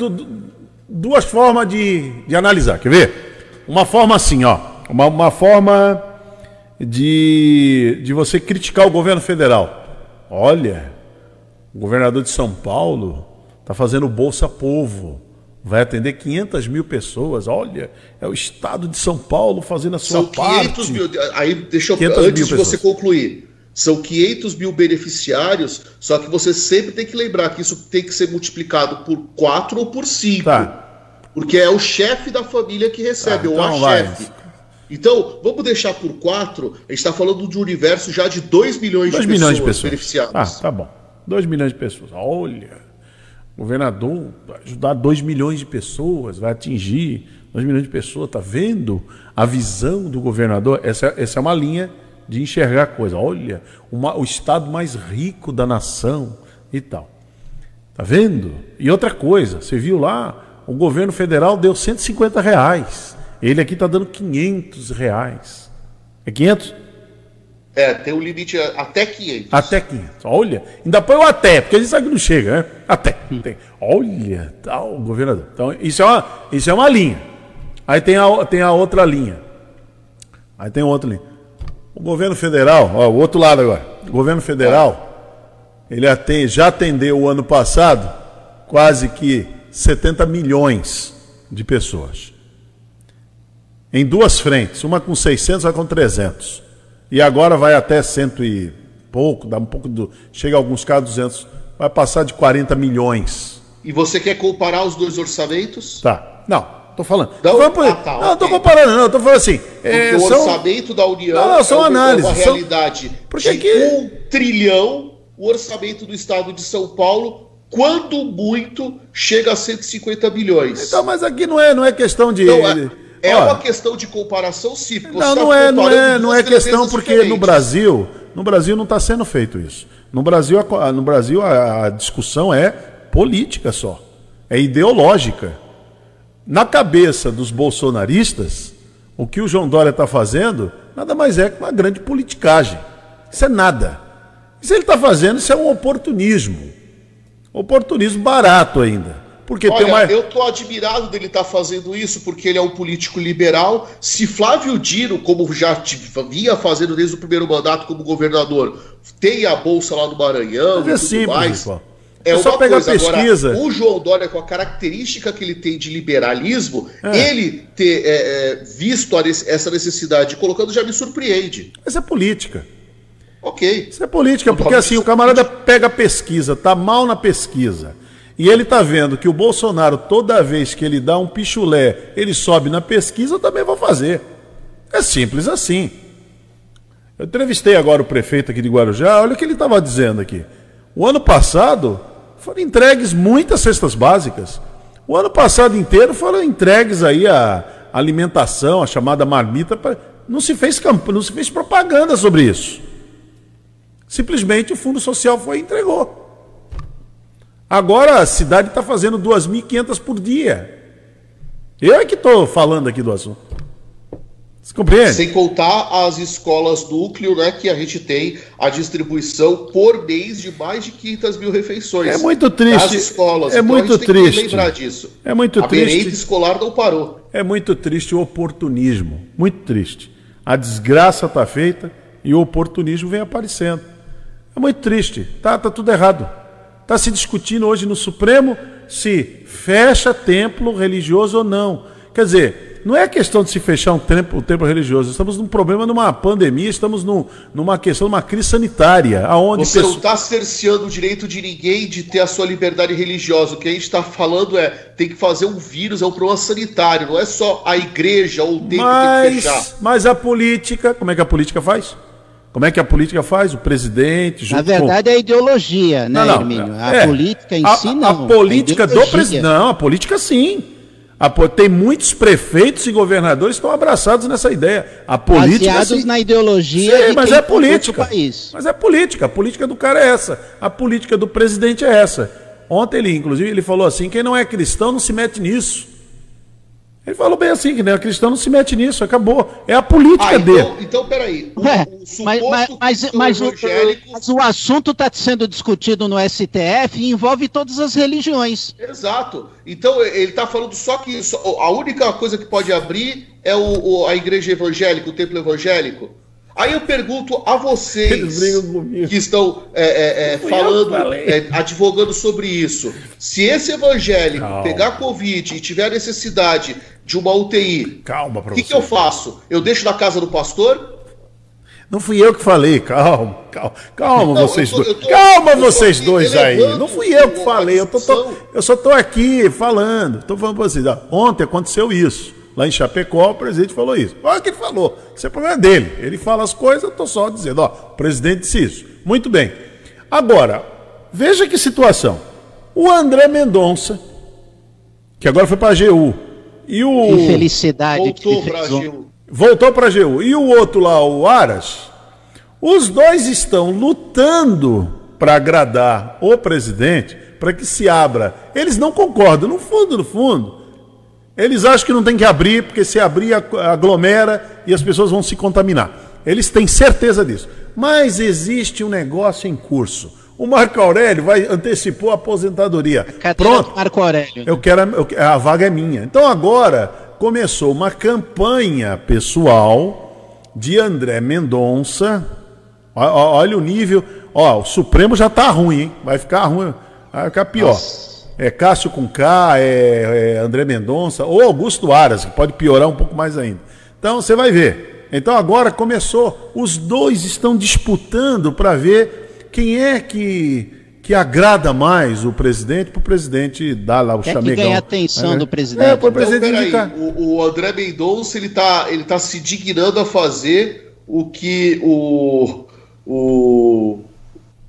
duas formas de, de analisar. Quer ver? Uma forma assim, ó. Uma, uma forma de, de você criticar o governo federal. Olha, o governador de São Paulo está fazendo Bolsa Povo. Vai atender 500 mil pessoas. Olha, é o estado de São Paulo fazendo a sua São 500 parte. mil. Aí, deixa eu, antes de você concluir. São 500 mil beneficiários, só que você sempre tem que lembrar que isso tem que ser multiplicado por 4 ou por 5. Tá. Porque é o chefe da família que recebe, ou então a chefe. Então, vamos deixar por 4. A gente está falando de um universo já de 2 milhões, 2 de, milhões pessoas de pessoas beneficiadas. Ah, tá bom. 2 milhões de pessoas. Olha, o governador vai ajudar 2 milhões de pessoas, vai atingir 2 milhões de pessoas. Tá vendo a visão do governador? Essa, essa é uma linha de enxergar coisa. Olha, uma, o estado mais rico da nação e tal. Tá vendo? E outra coisa, você viu lá, o governo federal deu 150 reais. Ele aqui está dando 500 reais. É 500? É, tem um limite até 500. Até 500. Olha, ainda põe o até, porque a gente sabe que não chega, né? Até. Tem. Olha, tal, tá, governador. Então, isso é uma, isso é uma linha. Aí tem a, tem a outra linha. Aí tem outra linha. O governo federal, ó, o outro lado agora. O governo federal, ele atende, já atendeu o ano passado quase que 70 milhões de pessoas. Em duas frentes, uma com 600, outra com 300. E agora vai até cento e pouco, dá um pouco do, chega a alguns casos 200, vai passar de 40 milhões. E você quer comparar os dois orçamentos? Tá. Não, Tô falando. Não, tô falando ah, tá, não, okay. tô comparando, não, tô falando assim. É, o são... orçamento da União não, não, são é uma, análises, uma realidade Porque de que... um trilhão, o orçamento do estado de São Paulo, quando muito, chega a 150 bilhões. Então, mas aqui não é, não é questão de. Então, é, é uma questão de comparação, sim. Não, tá não é, não é, não é questão porque diferentes. no Brasil, no Brasil não está sendo feito isso. No Brasil, a, no Brasil a, a discussão é política só, é ideológica. Na cabeça dos bolsonaristas, o que o João Dória está fazendo nada mais é que uma grande politicagem. Isso é nada. Isso ele está fazendo, isso é um oportunismo. Oportunismo barato ainda. Porque Olha, tem uma... eu tô admirado dele estar tá fazendo isso, porque ele é um político liberal. Se Flávio Dino, como já vinha fazendo desde o primeiro mandato como governador, tem a bolsa lá no Maranhão Mas é simples, mais, é, é só pegar coisa. pesquisa. Agora, o João Dória, com a característica que ele tem de liberalismo, é. ele ter é, é visto essa necessidade, colocando, já me surpreende. Mas é política. Ok. Isso é política, porque assim, o camarada pega a pesquisa, tá mal na pesquisa e ele está vendo que o Bolsonaro, toda vez que ele dá um pichulé, ele sobe na pesquisa, eu também vou fazer. É simples assim. Eu entrevistei agora o prefeito aqui de Guarujá, olha o que ele estava dizendo aqui. O ano passado foram entregues muitas cestas básicas. O ano passado inteiro foram entregues aí a alimentação, a chamada marmita. Pra... Não, se fez camp... não se fez propaganda sobre isso. Simplesmente o Fundo Social foi e entregou. Agora a cidade está fazendo 2.500 por dia. Eu é que estou falando aqui do assunto. Você compreende? Sem contar as escolas núcleo, né, que a gente tem a distribuição por mês de mais de 500 mil refeições. É muito triste. As escolas. É então muito triste. lembrar disso. É muito a triste. A merenda escolar não parou. É muito triste o oportunismo. Muito triste. A desgraça está feita e o oportunismo vem aparecendo. É muito triste. Tá, tá tudo errado. Está se discutindo hoje no Supremo se fecha templo religioso ou não. Quer dizer, não é questão de se fechar um templo, um templo religioso. Estamos num problema, numa pandemia, estamos num, numa questão, numa crise sanitária. Aonde Você pessoas... não está cerceando o direito de ninguém de ter a sua liberdade religiosa. O que a gente está falando é tem que fazer um vírus, é um problema sanitário. Não é só a igreja ou o templo mas, tem que fechar. Mas a política, como é que a política faz? Como é que a política faz? O presidente. Na verdade, com... é a ideologia, né, não, Hermínio? A é, política em a, si, não. A política a do presidente. Não, a política sim. Tem muitos prefeitos e governadores que estão abraçados nessa ideia. A política. Baseados na ideologia. Sim, mas é política. País. Mas é política. A política do cara é essa. A política do presidente é essa. Ontem ele, inclusive, ele falou assim: quem não é cristão não se mete nisso. Ele falou bem assim, que né, o cristão não se mete nisso, acabou. É a política ah, então, dele. Então, peraí. O, é, o mas, mas, mas, mas, evangélico... mas, o, assunto está sendo discutido no STF e envolve todas as religiões. Exato. Então, ele está falando só que a única coisa que pode abrir é o, a igreja evangélica, o templo evangélico. Aí eu pergunto a vocês que estão é, é, é, falando, é, advogando sobre isso. Se esse evangélico Calma. pegar Covid e tiver necessidade de uma UTI, calma, o que, que eu faço? Eu deixo na casa do pastor? Não fui eu que falei, calma, calma, calma não, vocês tô, dois. Tô, calma vocês dois aí. Não fui eu que falei, eu, tô, tô, eu só estou aqui falando. Estou falando para vocês. Ontem aconteceu isso. Lá em Chapecó, o presidente falou isso. Olha o que ele falou. Isso é problema dele. Ele fala as coisas, eu estou só dizendo, ó, o presidente disse isso. Muito bem. Agora, veja que situação. O André Mendonça, que agora foi para a AGU, e o. Que felicidade Voltou para a AGU. Voltou para a AGU. E o outro lá, o Aras, os dois estão lutando para agradar o presidente, para que se abra. Eles não concordam, no fundo, no fundo. Eles acham que não tem que abrir, porque se abrir aglomera e as pessoas vão se contaminar. Eles têm certeza disso. Mas existe um negócio em curso. O Marco Aurélio vai antecipou a aposentadoria. A Pronto. Marco Aurélio. Eu quero, eu, a vaga é minha. Então agora começou uma campanha pessoal de André Mendonça. Olha o nível. Ó, o Supremo já está ruim, hein? Vai ficar ruim, vai ficar pior. Nossa é Cássio com K, é, é André Mendonça, ou Augusto Aras, que pode piorar um pouco mais ainda. Então você vai ver. Então agora começou, os dois estão disputando para ver quem é que, que agrada mais o presidente, para o presidente dar lá o Quer chamegão. Que ganha a atenção é, do presidente. É, pro presidente então, o, o, André Mendonça ele está ele tá se dignando a fazer o que o, o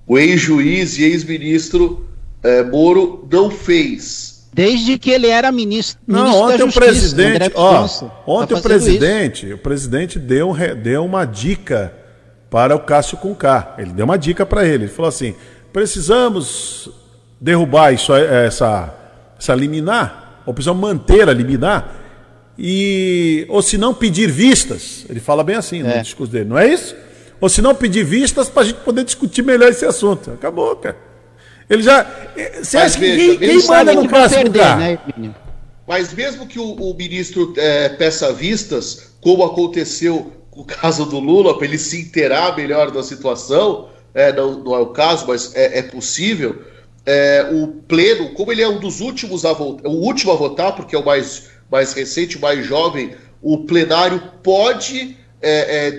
o ex-juiz e ex-ministro é, Moro não fez. Desde que ele era ministro. Não, ministro ontem da o Justiça, presidente, ó, tá ontem o presidente, isso. o presidente deu, deu uma dica para o Cássio Conká. Ele deu uma dica para ele. Ele falou assim: precisamos derrubar isso, essa, essa liminar, ou precisamos manter a liminar, e, ou se não pedir vistas. Ele fala bem assim no é. discurso dele, não é isso? Ou se não pedir vistas para a gente poder discutir melhor esse assunto. Acabou, cara. Ele já. Eh, você acha que quem, quem manda no Cássio Conká? Né, Mas mesmo que o, o ministro é, peça vistas, como aconteceu com o caso do Lula, para ele se inteirar melhor da situação, é, não, não, é o caso, mas é, é possível. O pleno, como ele é um dos últimos a votar, o último a votar, porque é o mais, mais recente, o mais jovem, o plenário pode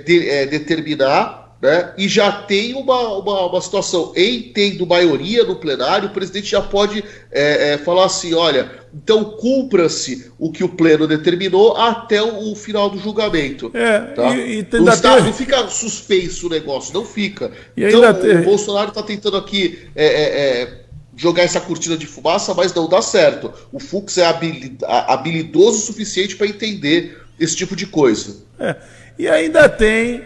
de, determinar né, e já tem uma, uma, uma, situação, em tendo maioria no plenário, o presidente já pode é, é, falar assim: olha, então cumpra-se o que o pleno determinou até o, o final do julgamento. É, tá? e, e não, está, não, fica suspenso o negócio, não fica. E então o Bolsonaro está tentando aqui. É, é, é, jogar essa cortina de fumaça, mas não dá certo. O Fux é habilidoso o suficiente para entender esse tipo de coisa. É. E ainda tem,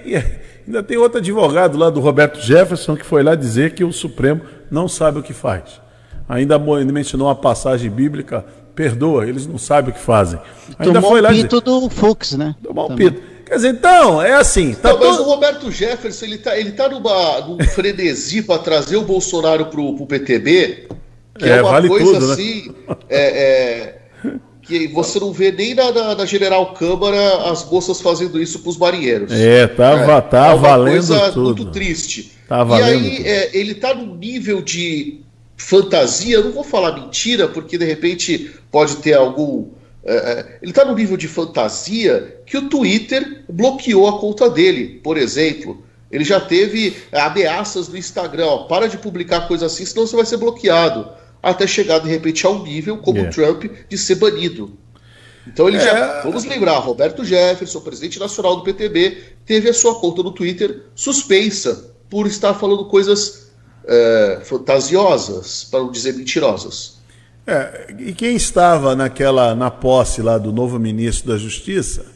ainda tem outro advogado lá do Roberto Jefferson que foi lá dizer que o Supremo não sabe o que faz. Ainda mencionou uma passagem bíblica, perdoa, eles não sabem o que fazem. Ainda Tomou foi lá o pito dizer, do Fux, né? Tomou um pito. Quer dizer, então, é assim. Tá não, todo... Mas o Roberto Jefferson, ele tá, ele tá numa, num frenesi para trazer o Bolsonaro pro, pro PTB, que é, é uma vale coisa tudo, né? assim. Né? É, é, que você não vê nem na, na, na, General Câmara as moças fazendo isso para os marinheiros. É, tá, é, tá é valendo coisa tudo. muito triste. Tá valendo e aí é, ele tá num nível de fantasia, eu não vou falar mentira, porque de repente pode ter algum. É, é ele está num nível de fantasia que o Twitter bloqueou a conta dele, por exemplo. Ele já teve ameaças no Instagram, ó, para de publicar coisa assim, senão você vai ser bloqueado até chegar de repente ao nível, como yeah. Trump, de ser banido. Então ele é... já. Vamos lembrar, Roberto Jefferson, presidente nacional do PTB, teve a sua conta no Twitter suspensa por estar falando coisas é, fantasiosas, para não dizer mentirosas. É, e quem estava naquela na posse lá do novo ministro da Justiça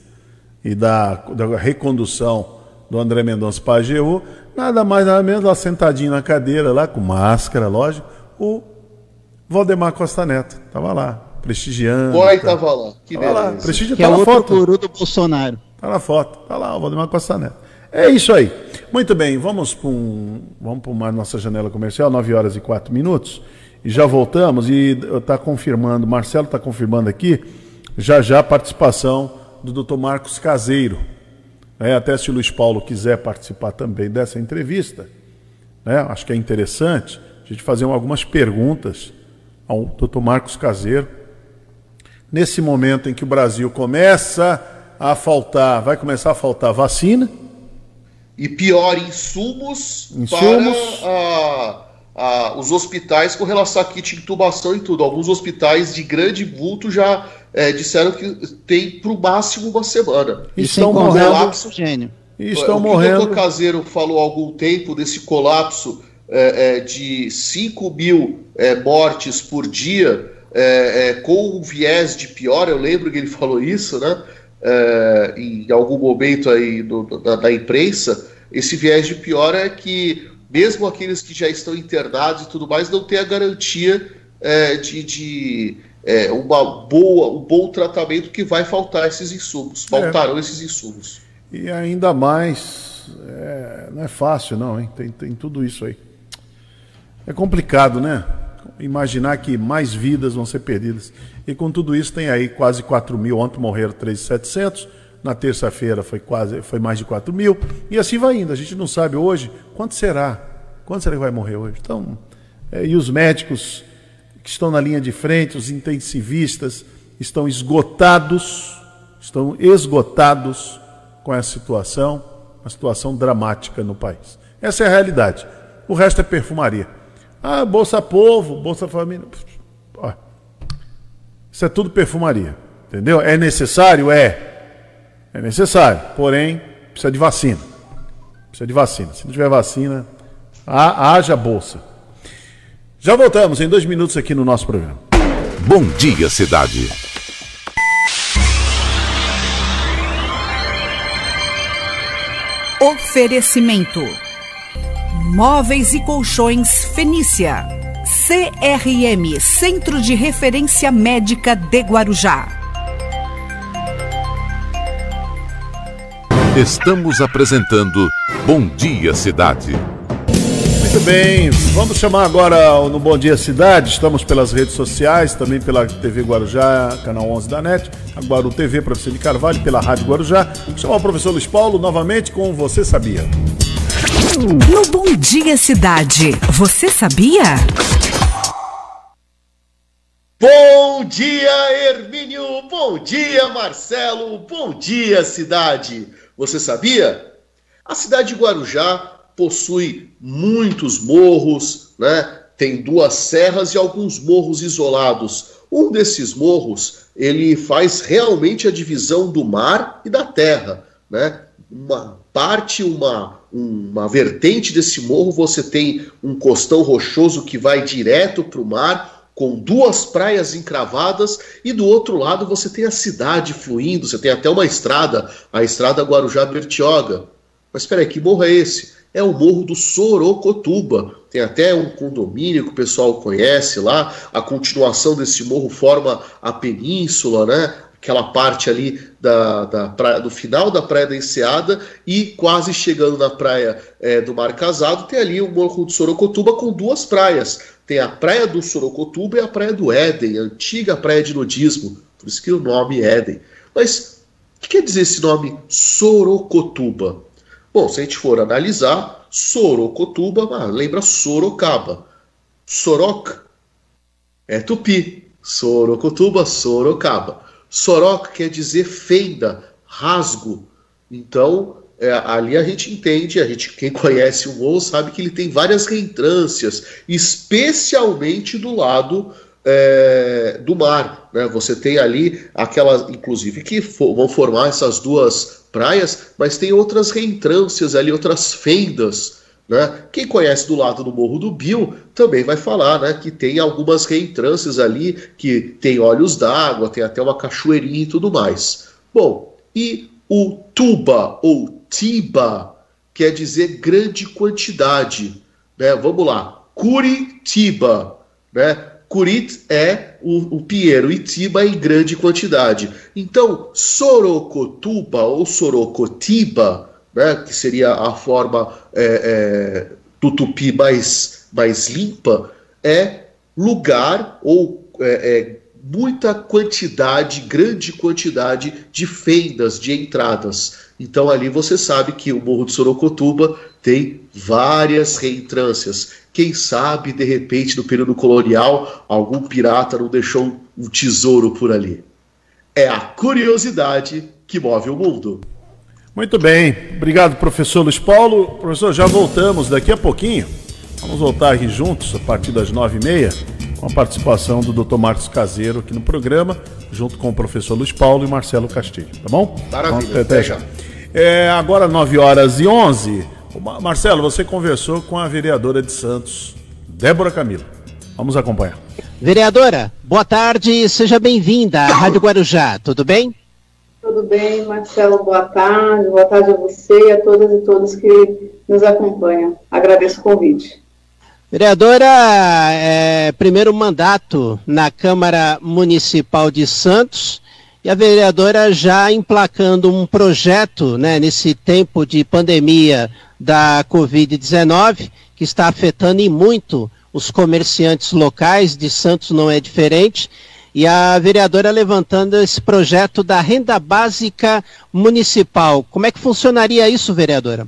e da, da recondução do André Mendonça para a AGU, nada mais nada menos lá sentadinho na cadeira lá com máscara, lógico, o Valdemar Costa Neto. Tava lá, prestigiando. Boy tá. tava lá. Que tava beleza. lá, prestigiando. Que tá é outro foto. guru do Bolsonaro. Tá na foto. Tá lá o Valdemar Costa Neto. É isso aí. Muito bem, vamos para um, vamos para uma nossa janela comercial, 9 horas e 4 minutos. E já voltamos e está confirmando, Marcelo está confirmando aqui, já já a participação do Dr. Marcos Caseiro. É, até se o Luiz Paulo quiser participar também dessa entrevista, né, acho que é interessante a gente fazer algumas perguntas ao Dr. Marcos Caseiro. Nesse momento em que o Brasil começa a faltar, vai começar a faltar vacina. E pior, insumos, insumos. para a, a, os hospitais com relação a kit de intubação e tudo. Alguns hospitais de grande vulto já é, disseram que tem para o máximo uma semana. E estão morrendo. Colapso. E estão o morrendo. O doutor Caseiro falou há algum tempo desse colapso é, é, de 5 mil é, mortes por dia, é, é, com um viés de pior, eu lembro que ele falou isso, né? É, em algum momento aí da, da, imprensa, esse viés de pior é que mesmo aqueles que já estão internados e tudo mais não tem a garantia de, de uma boa, um bom tratamento que vai faltar esses insumos, faltarão esses insumos. E ainda mais, não é fácil não, hein? Tem, tem tudo isso aí. É complicado, né? Imaginar que mais vidas vão ser perdidas. E com tudo isso, tem aí quase 4 mil. Ontem morreram 3.700. Na terça-feira foi quase foi mais de 4 mil. E assim vai indo. A gente não sabe hoje quanto será. Quanto será que vai morrer hoje? Então, é, e os médicos que estão na linha de frente, os intensivistas, estão esgotados, estão esgotados com essa situação, uma situação dramática no país. Essa é a realidade. O resto é perfumaria. Ah, Bolsa Povo, Bolsa Família. Isso é tudo perfumaria. Entendeu? É necessário? É. É necessário. Porém, precisa de vacina. Precisa de vacina. Se não tiver vacina, haja bolsa. Já voltamos em dois minutos aqui no nosso programa. Bom dia, cidade. Oferecimento: Móveis e Colchões Fenícia. CRM Centro de Referência Médica de Guarujá. Estamos apresentando Bom Dia Cidade. Muito bem, vamos chamar agora no Bom Dia Cidade. Estamos pelas redes sociais, também pela TV Guarujá, canal 11 da NET, a Guaru TV, professor de Carvalho, pela Rádio Guarujá. Vou chamar o professor Luiz Paulo novamente com Você Sabia. No Bom Dia Cidade, você sabia? Bom dia, Hermínio! Bom dia, Marcelo! Bom dia, cidade! Você sabia? A cidade de Guarujá possui muitos morros, né? Tem duas serras e alguns morros isolados. Um desses morros, ele faz realmente a divisão do mar e da terra, né? Uma parte, uma, uma vertente desse morro, você tem um costão rochoso que vai direto para o mar, com duas praias encravadas, e do outro lado você tem a cidade fluindo, você tem até uma estrada, a estrada Guarujá-Bertioga. Mas espera aí, que morro é esse? é o Morro do Sorocotuba. Tem até um condomínio que o pessoal conhece lá. A continuação desse morro forma a península, né? Aquela parte ali da, da praia, do final da Praia da Enseada e quase chegando na praia é, do Mar Casado, tem ali o Morro do Sorocotuba com duas praias. Tem a Praia do Sorocotuba e a Praia do Éden, a antiga praia de nudismo. Por isso que o nome é Éden. Mas o que quer dizer esse nome Sorocotuba? Bom, se a gente for analisar, Sorocotuba ah, lembra Sorocaba. Soroc é tupi. Sorocotuba, Sorocaba. Soroc quer dizer fenda, rasgo. Então, é, ali a gente entende, a gente, quem conhece o morro sabe que ele tem várias reentrâncias, especialmente do lado é, do mar. Né? Você tem ali aquelas, inclusive, que for, vão formar essas duas praias, mas tem outras reentrâncias ali, outras fendas. Né? Quem conhece do lado do Morro do Bill também vai falar né, que tem algumas reentrâncias ali, que tem olhos d'água, tem até uma cachoeirinha e tudo mais. Bom, e o tuba ou tiba quer dizer grande quantidade. Né? Vamos lá, Curitiba, né? Curit é o, o Pinheiro, Itiba em grande quantidade. Então, Sorocotuba ou Sorocotiba, né, que seria a forma é, é, do tupi mais, mais limpa, é lugar ou é, é, muita quantidade, grande quantidade de fendas, de entradas. Então ali você sabe que o Morro de Sorocotuba tem várias reentrâncias. Quem sabe, de repente, no período colonial, algum pirata não deixou um tesouro por ali. É a curiosidade que move o mundo. Muito bem, obrigado, professor Luiz Paulo. Professor, já voltamos daqui a pouquinho. Vamos voltar aqui juntos a partir das nove e meia com a participação do Dr. Marcos Caseiro aqui no programa, junto com o professor Luiz Paulo e Marcelo Castilho, tá bom? Maravilha, até já. É, agora 9 horas e 11. Marcelo, você conversou com a vereadora de Santos, Débora Camila. Vamos acompanhar. Vereadora, boa tarde, seja bem-vinda à Rádio Guarujá, tudo bem? Tudo bem, Marcelo, boa tarde, boa tarde a você e a todas e todos que nos acompanham. Agradeço o convite. Vereadora, é, primeiro mandato na Câmara Municipal de Santos e a vereadora já emplacando um projeto né, nesse tempo de pandemia da Covid-19, que está afetando em muito os comerciantes locais, de Santos não é diferente, e a vereadora levantando esse projeto da renda básica municipal. Como é que funcionaria isso, vereadora?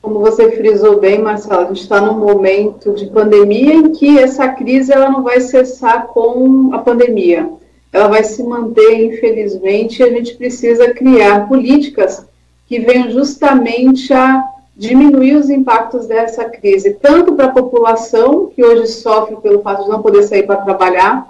Como você frisou bem, Marcelo, a gente está num momento de pandemia em que essa crise ela não vai cessar com a pandemia. Ela vai se manter, infelizmente, e a gente precisa criar políticas que venham justamente a diminuir os impactos dessa crise, tanto para a população, que hoje sofre pelo fato de não poder sair para trabalhar,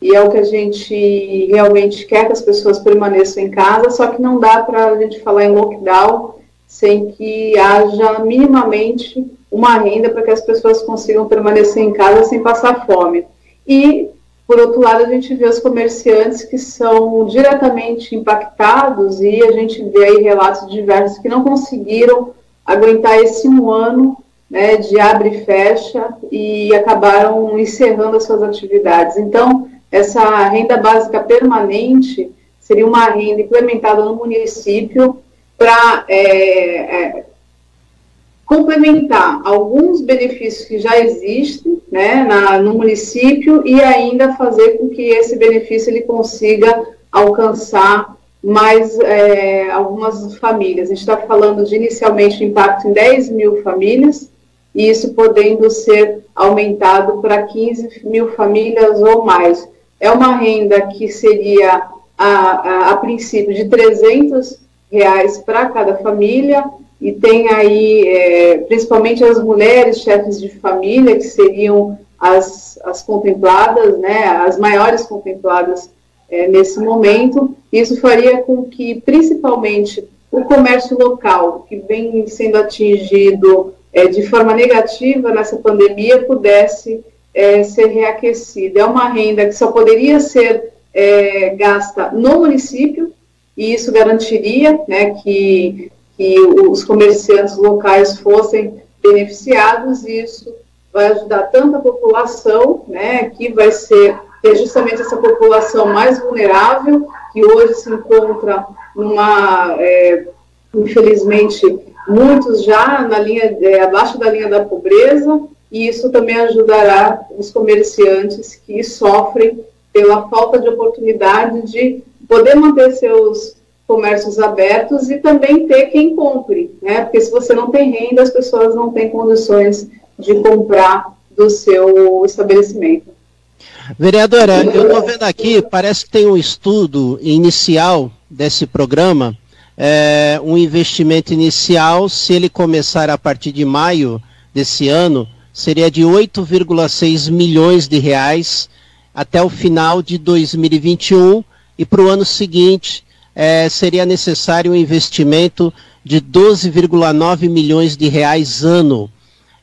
e é o que a gente realmente quer que as pessoas permaneçam em casa, só que não dá para a gente falar em lockdown sem que haja minimamente uma renda para que as pessoas consigam permanecer em casa sem passar fome. E, por outro lado, a gente vê os comerciantes que são diretamente impactados e a gente vê aí relatos diversos que não conseguiram aguentar esse um ano né, de abre e fecha e acabaram encerrando as suas atividades. Então, essa renda básica permanente seria uma renda implementada no município para é, é, complementar alguns benefícios que já existem né, na, no município e ainda fazer com que esse benefício ele consiga alcançar mais é, algumas famílias. A gente está falando de inicialmente impacto em 10 mil famílias, e isso podendo ser aumentado para 15 mil famílias ou mais. É uma renda que seria, a, a, a princípio, de 300 reais para cada família, e tem aí é, principalmente as mulheres chefes de família, que seriam as, as contempladas, né, as maiores contempladas é, nesse momento. Isso faria com que, principalmente, o comércio local, que vem sendo atingido é, de forma negativa nessa pandemia, pudesse é, ser reaquecido. É uma renda que só poderia ser é, gasta no município, e isso garantiria né, que que os comerciantes locais fossem beneficiados, e isso vai ajudar tanto a população, né, que vai ser que é justamente essa população mais vulnerável, que hoje se encontra numa, é, infelizmente, muitos já na linha, é, abaixo da linha da pobreza, e isso também ajudará os comerciantes que sofrem pela falta de oportunidade de poder manter seus comércios abertos e também ter quem compre, né? Porque se você não tem renda, as pessoas não têm condições de comprar do seu estabelecimento. Vereadora, eu estou vendo aqui, parece que tem um estudo inicial desse programa, é, um investimento inicial, se ele começar a partir de maio desse ano, seria de 8,6 milhões de reais até o final de 2021 e para o ano seguinte é, seria necessário um investimento de 12,9 milhões de reais ano.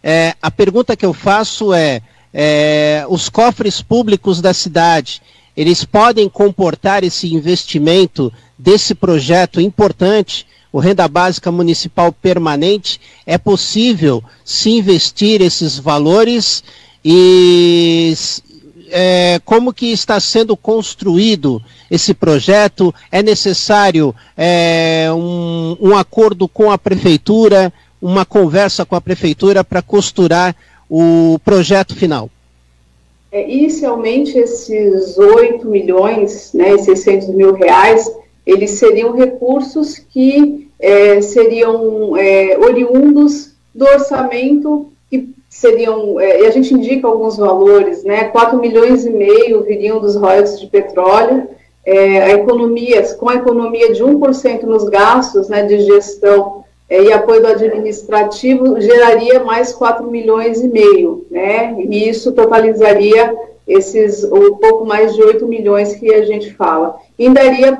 É, a pergunta que eu faço é, é, os cofres públicos da cidade, eles podem comportar esse investimento desse projeto importante, o Renda Básica Municipal Permanente, é possível se investir esses valores e é, como que está sendo construído esse projeto? É necessário é, um, um acordo com a prefeitura, uma conversa com a prefeitura para costurar o projeto final? É, inicialmente, esses 8 milhões né, e 600 mil reais, eles seriam recursos que é, seriam é, oriundos do orçamento seriam, é, e a gente indica alguns valores, né, 4 milhões e meio viriam dos royalties de petróleo, é, a economia, com a economia de 1% nos gastos né, de gestão é, e apoio do administrativo, geraria mais 4 milhões e meio, né, e isso totalizaria esses um pouco mais de 8 milhões que a gente fala. Ainda, haveria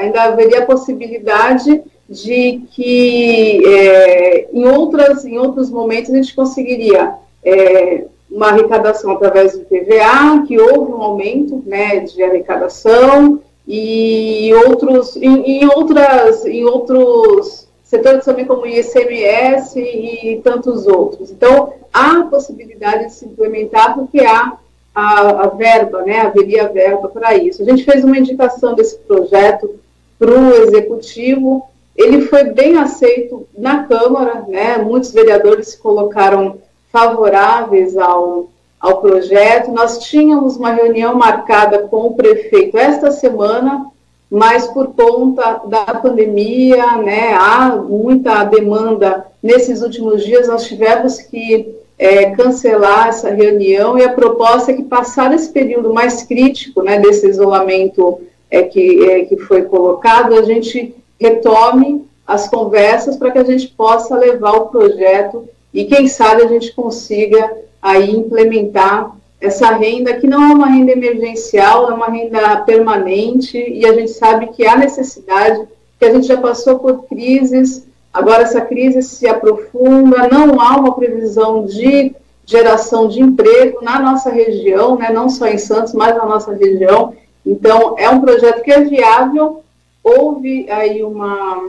ainda haveria a possibilidade de que é, em, outras, em outros momentos a gente conseguiria é, uma arrecadação através do PVA, que houve um aumento né, de arrecadação, e outros, em, em, outras, em outros setores também como ICMS e tantos outros. Então, há possibilidade de se implementar porque há a, a verba, né, haveria verba para isso. A gente fez uma indicação desse projeto para o executivo, ele foi bem aceito na Câmara, né? muitos vereadores se colocaram favoráveis ao, ao projeto. Nós tínhamos uma reunião marcada com o prefeito esta semana, mas por conta da pandemia, né, há muita demanda nesses últimos dias, nós tivemos que é, cancelar essa reunião e a proposta é que, passar esse período mais crítico né, desse isolamento é, que, é, que foi colocado, a gente retome as conversas para que a gente possa levar o projeto e quem sabe a gente consiga aí implementar essa renda que não é uma renda emergencial, é uma renda permanente e a gente sabe que há necessidade, que a gente já passou por crises Agora, essa crise se aprofunda, não há uma previsão de geração de emprego na nossa região, né, não só em Santos, mas na nossa região. Então, é um projeto que é viável, houve aí uma,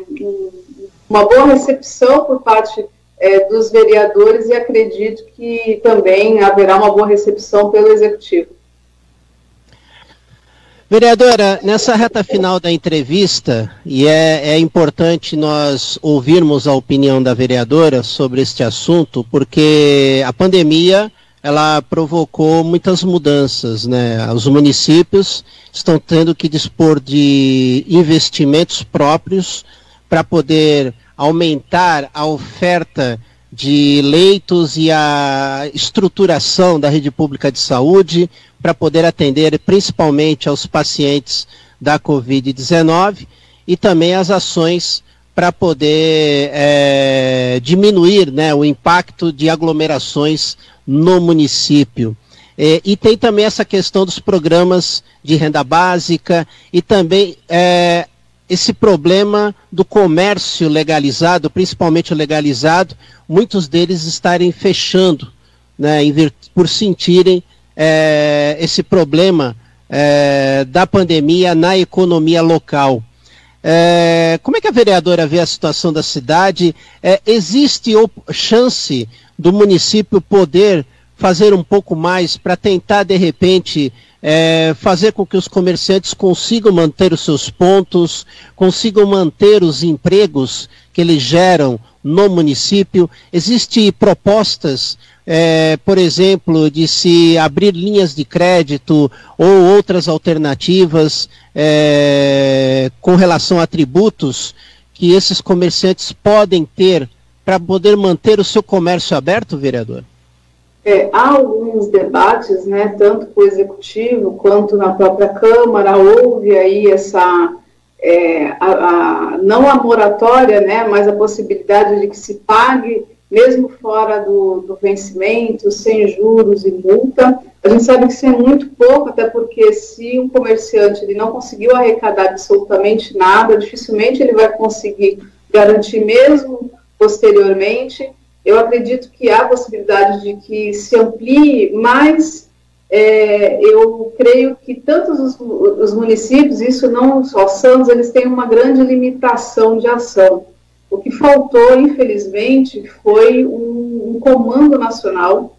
uma boa recepção por parte é, dos vereadores e acredito que também haverá uma boa recepção pelo Executivo. Vereadora, nessa reta final da entrevista, e é, é, importante nós ouvirmos a opinião da vereadora sobre este assunto, porque a pandemia ela provocou muitas mudanças, né? Os municípios estão tendo que dispor de investimentos próprios para poder aumentar a oferta de leitos e a estruturação da rede pública de saúde para poder atender principalmente aos pacientes da Covid-19 e também as ações para poder é, diminuir né, o impacto de aglomerações no município. É, e tem também essa questão dos programas de renda básica e também é, esse problema do comércio legalizado, principalmente o legalizado, muitos deles estarem fechando, né, por sentirem é, esse problema é, da pandemia na economia local. É, como é que a vereadora vê a situação da cidade? É, existe chance do município poder fazer um pouco mais para tentar, de repente, é, fazer com que os comerciantes consigam manter os seus pontos, consigam manter os empregos que eles geram no município. Existem propostas, é, por exemplo, de se abrir linhas de crédito ou outras alternativas é, com relação a tributos que esses comerciantes podem ter para poder manter o seu comércio aberto, vereador? É, há alguns debates, né, tanto com o executivo quanto na própria Câmara, houve aí essa, é, a, a, não a moratória, né, mas a possibilidade de que se pague, mesmo fora do, do vencimento, sem juros e multa. A gente sabe que isso é muito pouco, até porque se um comerciante ele não conseguiu arrecadar absolutamente nada, dificilmente ele vai conseguir garantir mesmo posteriormente eu acredito que há possibilidade de que se amplie, mas é, eu creio que tantos os, os, municípios, isso não só Santos, eles têm uma grande limitação de ação. O que faltou, infelizmente, foi um, um comando nacional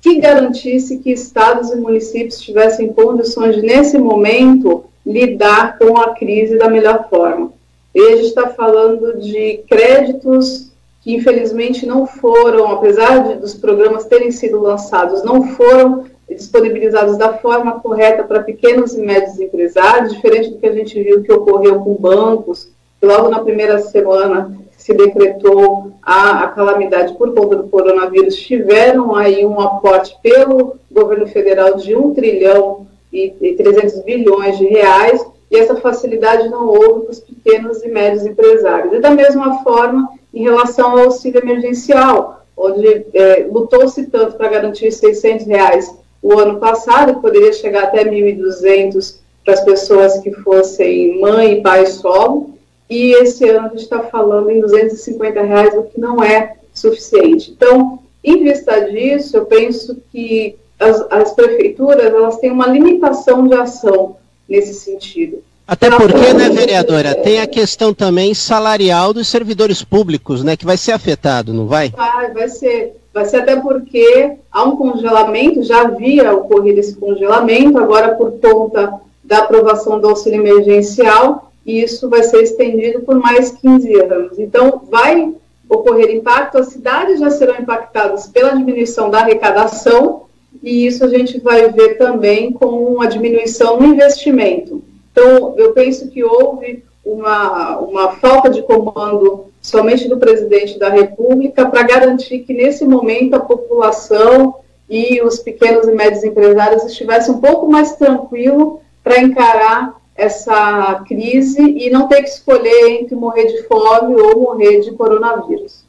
que garantisse que estados e municípios tivessem condições de, nesse momento, lidar com a crise da melhor forma. E a gente está falando de créditos que infelizmente não foram, apesar de, dos programas terem sido lançados, não foram disponibilizados da forma correta para pequenos e médios empresários, diferente do que a gente viu que ocorreu com bancos, que logo na primeira semana se decretou a, a calamidade por conta do coronavírus, tiveram aí um aporte pelo governo federal de 1 trilhão e, e 300 bilhões de reais, e essa facilidade não houve para os pequenos e médios empresários. E da mesma forma, em relação ao auxílio emergencial, onde é, lutou-se tanto para garantir 600 reais o ano passado, poderia chegar até 1.200 para as pessoas que fossem mãe e pai solo, e esse ano a gente está falando em 250 reais, o que não é suficiente. Então, em vista disso, eu penso que as, as prefeituras elas têm uma limitação de ação nesse sentido. Até porque, né, vereadora, tem a questão também salarial dos servidores públicos, né, que vai ser afetado, não vai? Vai, vai ser. Vai ser até porque há um congelamento, já havia ocorrido esse congelamento, agora por conta da aprovação do auxílio emergencial, e isso vai ser estendido por mais 15 anos. Então, vai ocorrer impacto, as cidades já serão impactadas pela diminuição da arrecadação, e isso a gente vai ver também com a diminuição no investimento. Então, eu penso que houve uma, uma falta de comando somente do presidente da República para garantir que, nesse momento, a população e os pequenos e médios empresários estivessem um pouco mais tranquilo para encarar essa crise e não ter que escolher entre morrer de fome ou morrer de coronavírus.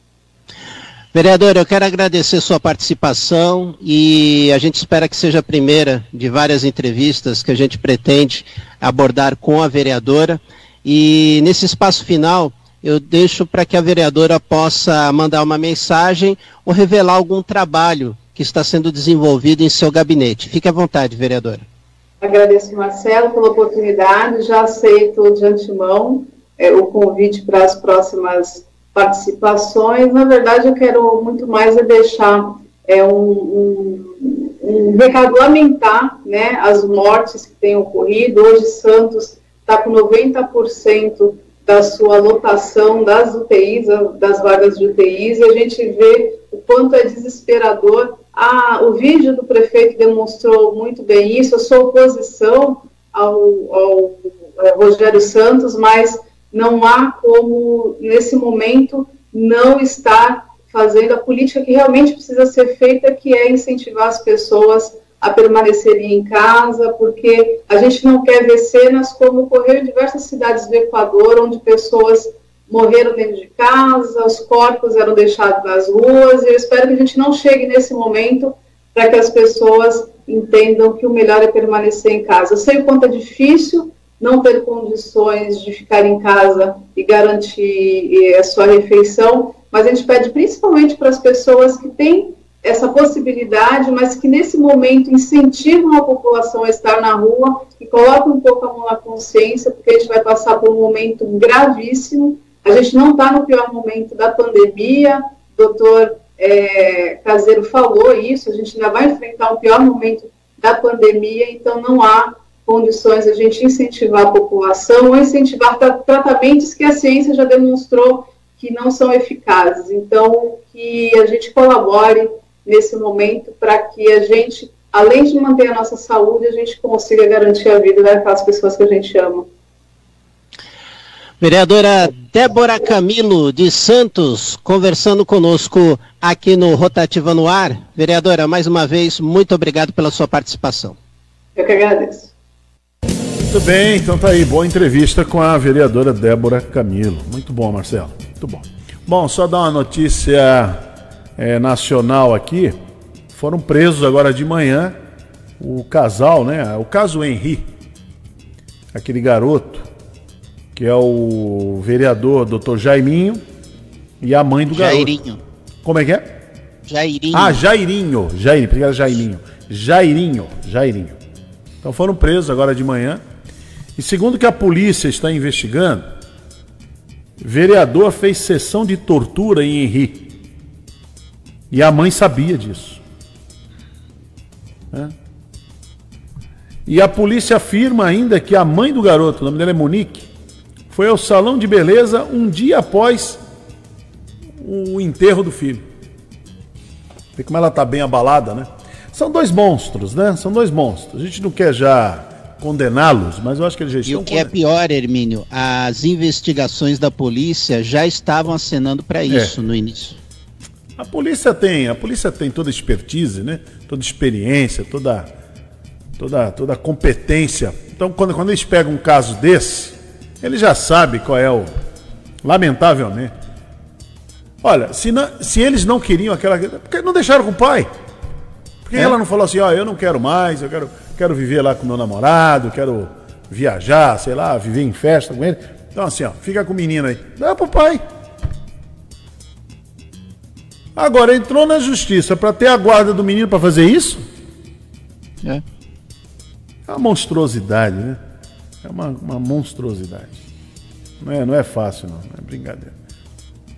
Vereador, eu quero agradecer sua participação e a gente espera que seja a primeira de várias entrevistas que a gente pretende abordar com a vereadora. E nesse espaço final, eu deixo para que a vereadora possa mandar uma mensagem ou revelar algum trabalho que está sendo desenvolvido em seu gabinete. Fique à vontade, vereadora. Agradeço, Marcelo, pela oportunidade. Já aceito de antemão é, o convite para as próximas participações. Na verdade, eu quero muito mais é deixar é, um, um, um né, as mortes que têm ocorrido. Hoje, Santos está com 90% da sua lotação das UTIs, das vagas de UTIs, e a gente vê o quanto é desesperador. Ah, o vídeo do prefeito demonstrou muito bem isso. Eu sou oposição ao, ao é, Rogério Santos, mas não há como, nesse momento, não estar fazendo a política que realmente precisa ser feita, que é incentivar as pessoas a permanecerem em casa, porque a gente não quer ver cenas como ocorreu em diversas cidades do Equador, onde pessoas morreram dentro de casa, os corpos eram deixados nas ruas, e eu espero que a gente não chegue nesse momento para que as pessoas entendam que o melhor é permanecer em casa. Eu sei o quanto é difícil, não ter condições de ficar em casa e garantir a sua refeição, mas a gente pede principalmente para as pessoas que têm essa possibilidade, mas que nesse momento incentivam a população a estar na rua e colocam um pouco a mão na consciência, porque a gente vai passar por um momento gravíssimo. A gente não está no pior momento da pandemia, doutor é, Caseiro falou isso, a gente ainda vai enfrentar o pior momento da pandemia, então não há condições a gente incentivar a população ou incentivar tratamentos que a ciência já demonstrou que não são eficazes. Então, que a gente colabore nesse momento para que a gente, além de manter a nossa saúde, a gente consiga garantir a vida daquelas pessoas que a gente ama. Vereadora Débora Camilo de Santos, conversando conosco aqui no Rotativa no Ar. Vereadora, mais uma vez, muito obrigado pela sua participação. Eu que agradeço. Muito bem, então tá aí, boa entrevista com a vereadora Débora Camilo. Muito bom, Marcelo, muito bom. Bom, só dar uma notícia é, nacional aqui. Foram presos agora de manhã o casal, né? O caso Henri, aquele garoto, que é o vereador Dr. Jaiminho e a mãe do garoto. Jairinho. Como é que é? Jairinho. Ah, Jairinho. Jairinho, era Jairinho. Jairinho, Jairinho. Então foram presos agora de manhã e segundo que a polícia está investigando, vereador fez sessão de tortura em Henri. E a mãe sabia disso. É. E a polícia afirma ainda que a mãe do garoto, o nome dela é Monique, foi ao salão de beleza um dia após o enterro do filho. Vê como ela está bem abalada, né? São dois monstros, né? São dois monstros. A gente não quer já condená-los, mas eu acho que eles já estão. E o que é pior, Hermínio, as investigações da polícia já estavam acenando para é. isso é. no início. A polícia tem, a polícia tem toda expertise, né? Toda experiência, toda toda toda competência. Então, quando, quando eles pegam um caso desse, ele já sabe qual é o lamentavelmente. Olha, se, não, se eles não queriam aquela, porque não deixaram com o pai? Por que é? ela não falou assim, ó, oh, eu não quero mais, eu quero quero viver lá com meu namorado, quero viajar, sei lá, viver em festa com ele. Então, assim, ó, fica com o menino aí. Dá pro pai. Agora, entrou na justiça para ter a guarda do menino para fazer isso? É. É uma monstruosidade, né? É uma, uma monstruosidade. Não é, não é fácil, não. Não é brincadeira.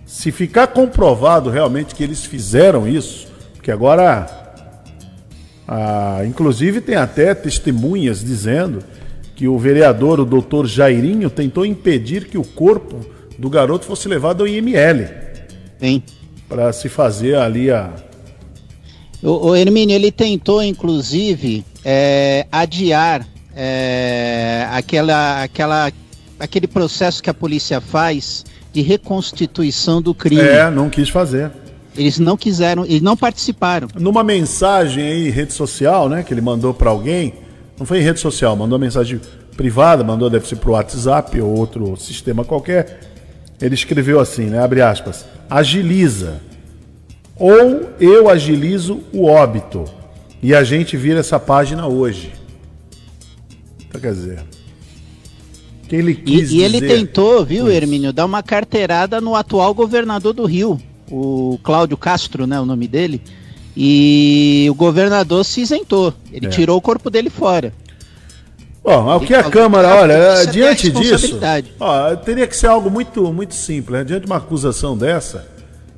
Se ficar comprovado realmente que eles fizeram isso, porque agora ah, inclusive, tem até testemunhas dizendo que o vereador, o doutor Jairinho, tentou impedir que o corpo do garoto fosse levado ao IML. Sim. Para se fazer ali a. O, o Hermínio, ele tentou, inclusive, é, adiar é, aquela, aquela, aquele processo que a polícia faz de reconstituição do crime. É, não quis fazer. Eles não quiseram, eles não participaram. Numa mensagem aí em rede social, né, que ele mandou para alguém, não foi em rede social, mandou mensagem privada, mandou deve ser pro WhatsApp ou outro sistema qualquer. Ele escreveu assim, né, abre aspas, agiliza ou eu agilizo o óbito e a gente vira essa página hoje. Quer dizer, Que ele quis e, e ele tentou, viu, Hermínio, dar uma carteirada no atual governador do Rio, o Cláudio Castro, né, o nome dele. E o governador se isentou. Ele é. tirou o corpo dele fora. Bom, o que a Câmara, olha, diante disso, ó, teria que ser algo muito, muito simples. Né? Diante de uma acusação dessa,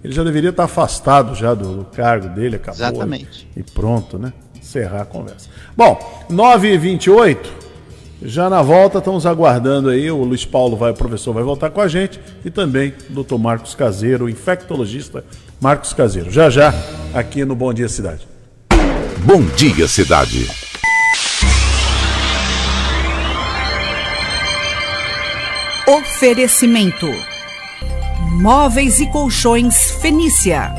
ele já deveria estar afastado já do, do cargo dele, acabou. Exatamente. E pronto, né? Encerrar a conversa. Bom, 9h28, já na volta estamos aguardando aí, o Luiz Paulo, vai, o professor, vai voltar com a gente e também o Dr. Marcos Caseiro, o infectologista Marcos Caseiro. Já já, aqui no Bom Dia Cidade. Bom Dia Cidade. Oferecimento: Móveis e Colchões Fenícia.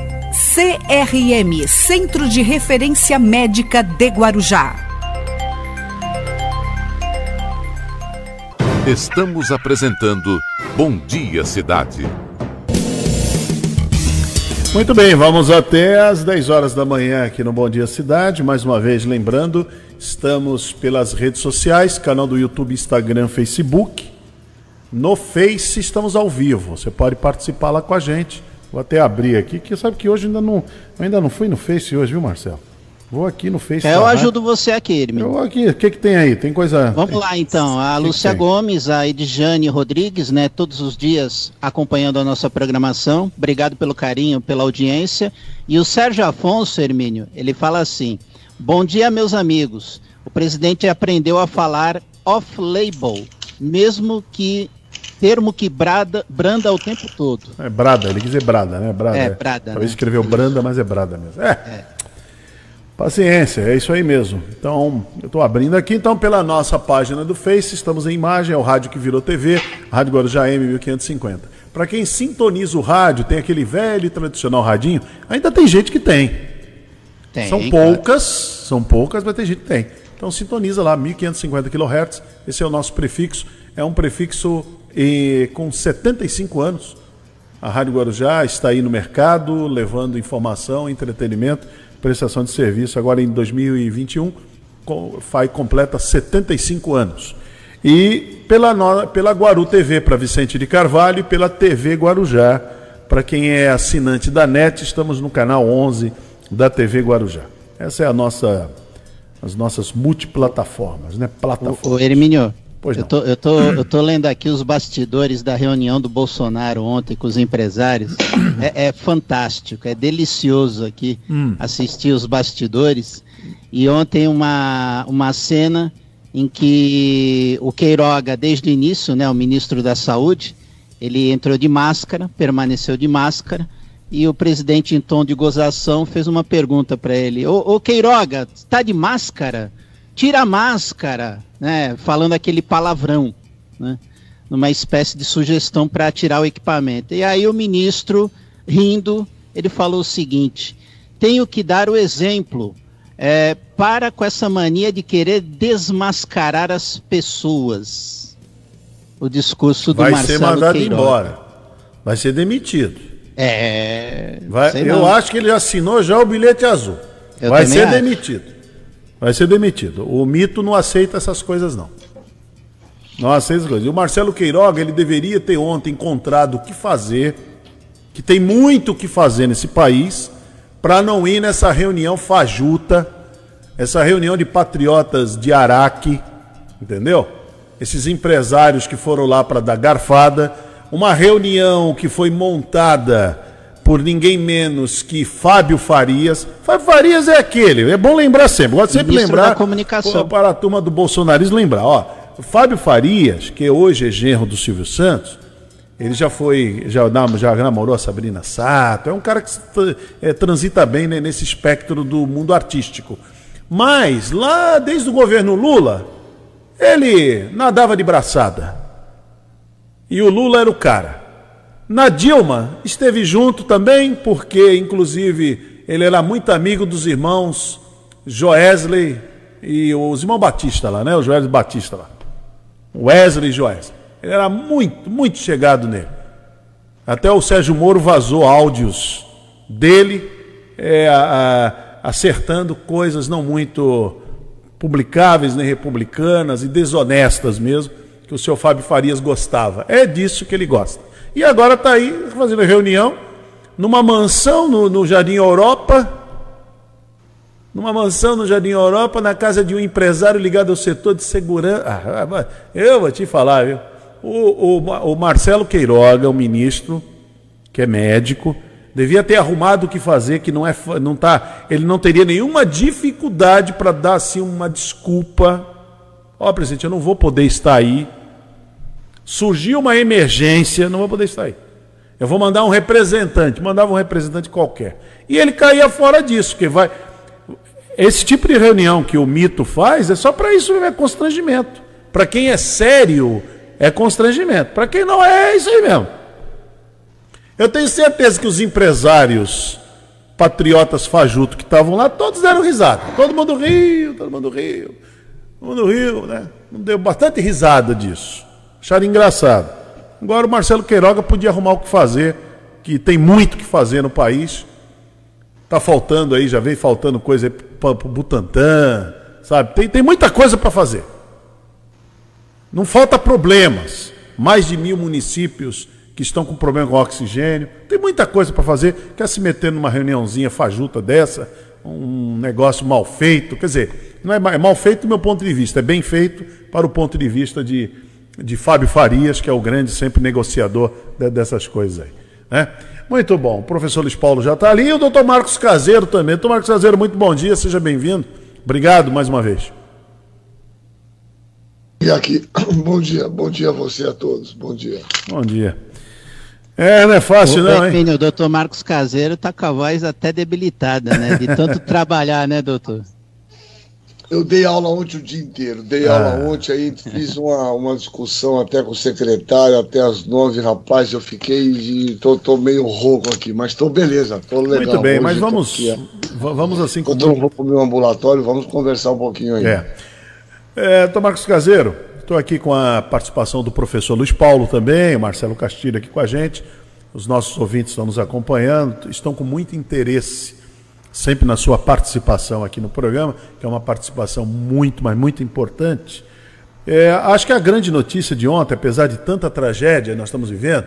CRM Centro de Referência Médica de Guarujá. Estamos apresentando Bom Dia Cidade. Muito bem, vamos até às 10 horas da manhã aqui no Bom Dia Cidade. Mais uma vez, lembrando, estamos pelas redes sociais, canal do YouTube, Instagram, Facebook no Face estamos ao vivo. Você pode participar lá com a gente. Vou até abrir aqui, que sabe que hoje ainda não, ainda não fui no Face hoje, viu, Marcelo? Vou aqui no Face. É, eu ajudo você aqui, Irmão. Eu aqui, o que que tem aí? Tem coisa. Vamos lá então. A que Lúcia que Gomes, a Edjane Rodrigues, né, todos os dias acompanhando a nossa programação. Obrigado pelo carinho, pela audiência. E o Sérgio Afonso, Hermínio, ele fala assim: Bom dia, meus amigos. O presidente aprendeu a falar off-label, mesmo que termo que brada, branda o tempo todo. É brada, ele quis dizer brada, né? Brada, é, é. brada. Talvez né? escreveu branda, mas é brada mesmo. É. é. Paciência, é isso aí mesmo. Então, eu estou abrindo aqui, então, pela nossa página do Face, estamos em imagem, é o rádio que virou TV, Rádio Guarujá M1550. Para quem sintoniza o rádio, tem aquele velho e tradicional radinho, ainda tem gente que tem. Tem, são poucas, claro. são poucas, mas tem gente que tem. Então sintoniza lá, 1550 kHz, esse é o nosso prefixo, é um prefixo e com 75 anos, a Rádio Guarujá está aí no mercado, levando informação, entretenimento, prestação de serviço. Agora em 2021, faz completa 75 anos. E pela, pela Guaru TV para Vicente de Carvalho e pela TV Guarujá. Para quem é assinante da NET, estamos no canal 11 da TV Guarujá. Essa é a nossa, as nossas multiplataformas, né? Plataformas. O, o Hermínio, Pois eu, tô, eu, tô, eu tô lendo aqui os bastidores da reunião do Bolsonaro ontem com os empresários. É, é fantástico, é delicioso aqui hum. assistir os bastidores. E ontem uma, uma cena em que o Queiroga, desde o início, né, o ministro da Saúde, ele entrou de máscara, permaneceu de máscara, e o presidente, em tom de gozação, fez uma pergunta para ele: Ô, ô Queiroga, está de máscara? Tira a máscara, né, falando aquele palavrão, né, numa espécie de sugestão para tirar o equipamento. E aí o ministro, rindo, ele falou o seguinte: tenho que dar o exemplo. É, para com essa mania de querer desmascarar as pessoas. O discurso do Vai Marcelo ser mandado Queiroga. embora. Vai ser demitido. É. Vai, eu acho que ele assinou já o bilhete azul. Eu Vai ser acho. demitido. Vai ser demitido. O mito não aceita essas coisas, não. Não aceita essas coisas. E o Marcelo Queiroga, ele deveria ter ontem encontrado o que fazer, que tem muito o que fazer nesse país, para não ir nessa reunião fajuta, essa reunião de patriotas de Araque, entendeu? Esses empresários que foram lá para dar garfada, uma reunião que foi montada por ninguém menos que Fábio Farias. Fábio Farias é aquele, é bom lembrar sempre, gosto sempre Ministro lembrar. Da comunicação. Para a turma do bolsonarismo lembrar, ó, Fábio Farias, que hoje é genro do Silvio Santos, ele já foi, já, já namorou a Sabrina Sato, é um cara que é, transita bem né, nesse espectro do mundo artístico. Mas, lá desde o governo Lula, ele nadava de braçada. E o Lula era o cara. Na Dilma, esteve junto também, porque, inclusive, ele era muito amigo dos irmãos Joesley e os irmãos Batista lá, né? O Joesley Batista lá. Wesley e Joesley. Ele era muito, muito chegado nele. Até o Sérgio Moro vazou áudios dele é, a, a, acertando coisas não muito publicáveis nem republicanas e desonestas mesmo que o seu Fábio Farias gostava. É disso que ele gosta. E agora está aí fazendo reunião numa mansão no, no Jardim Europa, numa mansão no Jardim Europa, na casa de um empresário ligado ao setor de segurança. Ah, eu vou te falar, viu? O, o, o Marcelo Queiroga, o ministro, que é médico, devia ter arrumado o que fazer, que não é, não tá, ele não teria nenhuma dificuldade para dar assim uma desculpa. Ó, oh, presidente, eu não vou poder estar aí. Surgiu uma emergência, não vou poder estar aí. Eu vou mandar um representante, mandava um representante qualquer. E ele caía fora disso, que vai esse tipo de reunião que o mito faz é só para isso é constrangimento. Para quem é sério, é constrangimento. Para quem não é, é isso aí mesmo. Eu tenho certeza que os empresários patriotas fajuto que estavam lá, todos deram risada. Todo mundo riu, todo mundo riu. Todo mundo riu, né? Deu bastante risada disso. Acharam engraçado. Agora o Marcelo Queiroga podia arrumar o que fazer, que tem muito que fazer no país. Tá faltando aí, já veio faltando coisa para o Butantan, sabe? Tem, tem muita coisa para fazer. Não falta problemas. Mais de mil municípios que estão com problema com oxigênio. Tem muita coisa para fazer. Quer se meter numa reuniãozinha fajuta dessa, um negócio mal feito. Quer dizer, não é, é mal feito do meu ponto de vista, é bem feito para o ponto de vista de, de Fábio Farias, que é o grande sempre negociador de, dessas coisas aí. Né? Muito bom. O professor Luiz Paulo já está ali e o doutor Marcos Caseiro também. Doutor Marcos Caseiro, muito bom dia, seja bem-vindo. Obrigado mais uma vez. E aqui, bom dia, bom dia a você a todos, bom dia. Bom dia. É, não é fácil, não, hein? O doutor Marcos Caseiro está com a voz até debilitada, né? De tanto trabalhar, né, doutor? Eu dei aula ontem o dia inteiro, dei ah. aula ontem aí, fiz uma, uma discussão até com o secretário, até as nove, rapaz, eu fiquei e tô, tô meio rouco aqui, mas tô beleza, tô legal. Muito bem, mas vamos, aqui, vamos assim... Com... Eu vou pro meu ambulatório, vamos conversar um pouquinho aí. É. é tô Marcos Caseiro, estou aqui com a participação do professor Luiz Paulo também, o Marcelo Castilho aqui com a gente, os nossos ouvintes estão nos acompanhando, estão com muito interesse sempre na sua participação aqui no programa, que é uma participação muito, mas muito importante. É, acho que a grande notícia de ontem, apesar de tanta tragédia nós estamos vivendo,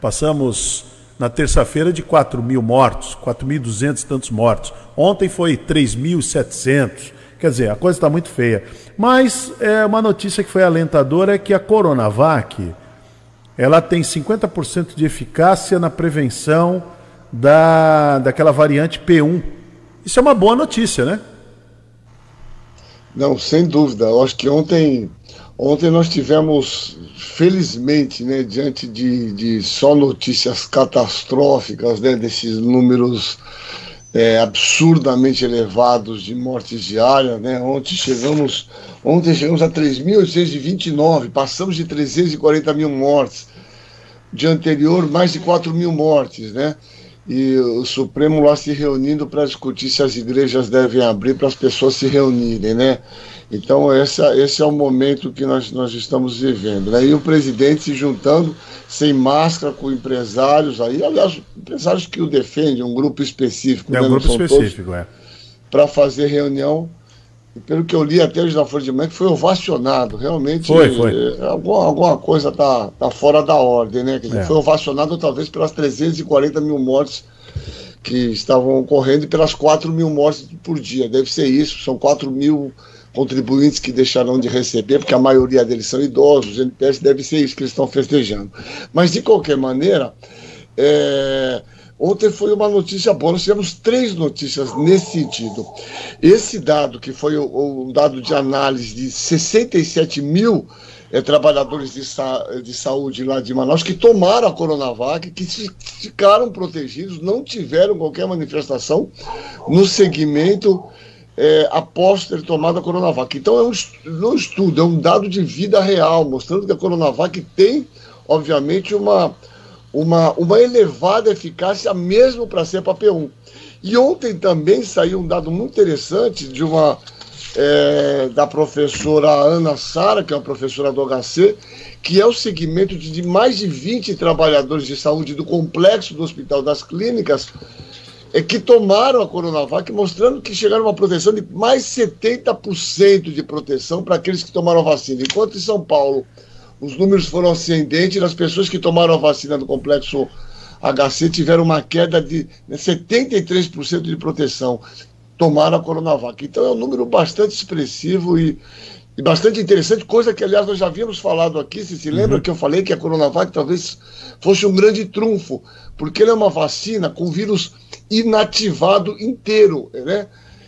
passamos na terça-feira de 4 mil mortos, 4.200 e tantos mortos. Ontem foi 3.700. Quer dizer, a coisa está muito feia. Mas é, uma notícia que foi alentadora é que a Coronavac ela tem 50% de eficácia na prevenção da, daquela variante P1, isso é uma boa notícia, né? Não, sem dúvida. Eu acho que ontem, ontem nós tivemos, felizmente, né, diante de, de só notícias catastróficas, né, desses números é, absurdamente elevados de mortes diárias, né? Ontem chegamos, ontem chegamos a 3.829, passamos de 340 mil mortes. Dia anterior, mais de 4 mil mortes, né? E o Supremo lá se reunindo para discutir se as igrejas devem abrir para as pessoas se reunirem, né? Então essa, esse é o momento que nós, nós estamos vivendo. Né? E o presidente se juntando sem máscara com empresários aí, aliás, empresários que o defendem, um grupo específico. É um né? grupo específico, é. Para fazer reunião. Pelo que eu li até hoje na Folha de Manhã, que foi ovacionado. Realmente foi, foi. É, alguma, alguma coisa está tá fora da ordem, né? Dizer, é. Foi ovacionado talvez pelas 340 mil mortes que estavam ocorrendo e pelas 4 mil mortes por dia. Deve ser isso, são 4 mil contribuintes que deixarão de receber, porque a maioria deles são idosos, NPS deve ser isso que eles estão festejando. Mas, de qualquer maneira, é, Ontem foi uma notícia boa, nós tivemos três notícias nesse sentido. Esse dado, que foi o dado de análise de 67 mil é, trabalhadores de, sa de, saúde lá de Manaus que tomaram a Coronavac, que ficaram protegidos, não tiveram qualquer manifestação no segmento é, após ter tomado a Coronavac. Então é um, não é um estudo, é um dado de vida real, mostrando que a Coronavac tem, obviamente, uma uma, uma elevada eficácia mesmo para ser para P1. E ontem também saiu um dado muito interessante de uma é, da professora Ana Sara, que é uma professora do HC, que é o segmento de, de mais de 20 trabalhadores de saúde do complexo do Hospital das Clínicas, é, que tomaram a Coronavac, mostrando que chegaram a uma proteção de mais 70% de proteção para aqueles que tomaram a vacina. Enquanto em São Paulo os números foram ascendentes, as pessoas que tomaram a vacina do complexo HC tiveram uma queda de né, 73% de proteção, tomaram a Coronavac. Então é um número bastante expressivo e, e bastante interessante, coisa que, aliás, nós já havíamos falado aqui, se se lembra uhum. que eu falei que a Coronavac talvez fosse um grande trunfo, porque ela é uma vacina com vírus inativado inteiro, né?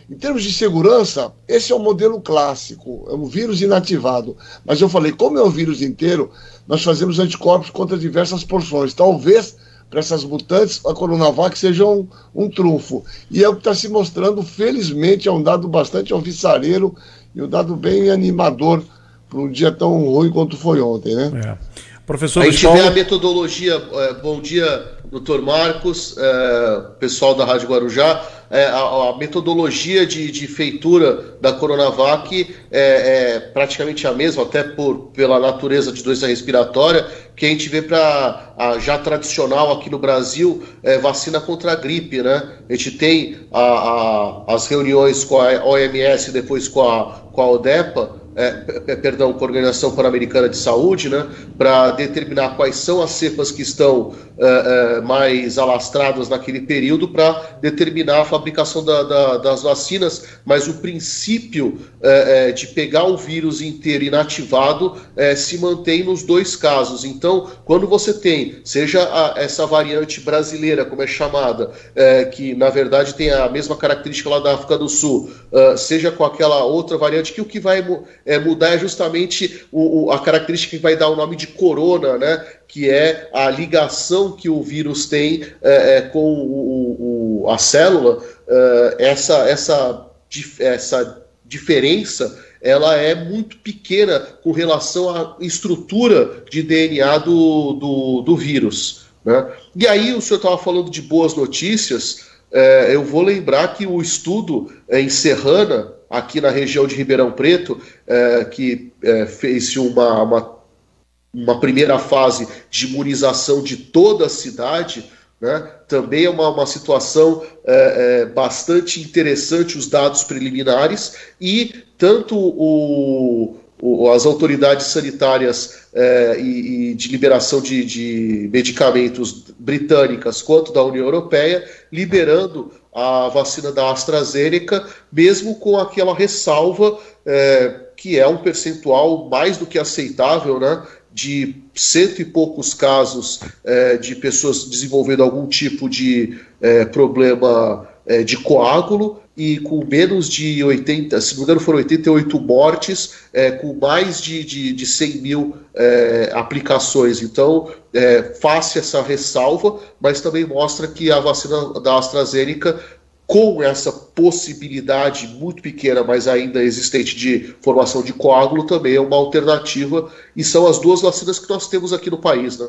Em termos de segurança, esse é o modelo clássico, é um vírus inativado. Mas eu falei, como é um vírus inteiro, nós fazemos anticorpos contra diversas porções. Talvez para essas mutantes a Coronavac seja um, um trunfo. E é o que está se mostrando, felizmente, é um dado bastante alvissareiro e um dado bem animador para um dia tão ruim quanto foi ontem, né? É. Professor a gente Paulo... vê a metodologia, é, bom dia, doutor Marcos, é, pessoal da Rádio Guarujá, é, a, a, metodologia de, de, feitura da Coronavac é, é, praticamente a mesma, até por, pela natureza de doença respiratória, que a gente vê para já tradicional aqui no Brasil, é, vacina contra a gripe, né? A gente tem a, a, as reuniões com a OMS e depois com a, com a ODEPA, é, é, perdão, com a Organização Pan-Americana de Saúde, né, para determinar quais são as cepas que estão é, é, mais alastradas naquele período, para determinar a fabricação da, da, das vacinas, mas o princípio é, é, de pegar o vírus inteiro inativado se mantém nos dois casos. Então, quando você tem, seja a, essa variante brasileira, como é chamada, que na verdade tem a mesma característica lá da África do Sul, seja com aquela outra variante, que o que vai é, mudar é justamente o, o, a característica que vai dar o nome de corona, né? Que é a ligação que o vírus tem é, é, com o, o, a célula. É, essa, essa, essa diferença ela é muito pequena com relação à estrutura de DNA do, do, do vírus. Né? E aí o senhor estava falando de boas notícias. É, eu vou lembrar que o estudo é, em Serrana, aqui na região de Ribeirão Preto, é, que é, fez uma, uma, uma, primeira fase de imunização de toda a cidade. Né? Também é uma, uma situação é, é bastante interessante os dados preliminares e tanto o, o, as autoridades sanitárias é, e, e, de liberação de, de medicamentos britânicas quanto da União Europeia liberando a vacina da AstraZeneca, mesmo com aquela ressalva é, que é um percentual mais do que aceitável, né? De cento e poucos casos é, de pessoas desenvolvendo algum tipo de é, problema é, de coágulo e com menos de 80, se não me engano foram 88 mortes, é, com mais de, de, de 100 mil é, aplicações. Então, é, faça essa ressalva, mas também mostra que a vacina da AstraZeneca, com essa possibilidade muito pequena, mas ainda existente de formação de coágulo, também é uma alternativa, e são as duas vacinas que nós temos aqui no país, né?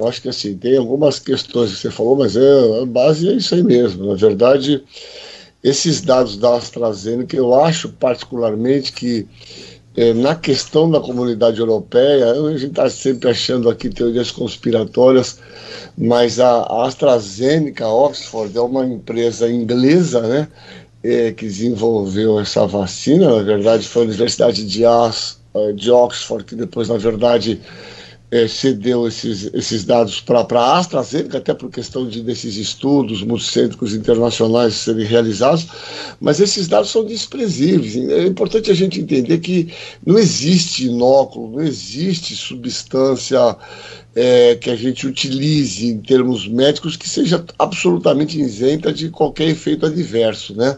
Eu acho que assim, tem algumas questões que você falou, mas é, a base é isso aí mesmo. Na verdade, esses dados da AstraZeneca, eu acho particularmente que é, na questão da comunidade europeia, a gente está sempre achando aqui teorias conspiratórias, mas a, a AstraZeneca Oxford é uma empresa inglesa, né? É, que desenvolveu essa vacina, na verdade foi a Universidade de, As, eh, de Oxford, que depois, na verdade, é, cedeu esses, esses dados para a AstraZeneca, até por questão de, desses estudos multicêntricos internacionais serem realizados, mas esses dados são desprezíveis. É importante a gente entender que não existe inóculo, não existe substância é, que a gente utilize em termos médicos que seja absolutamente isenta de qualquer efeito adverso, né?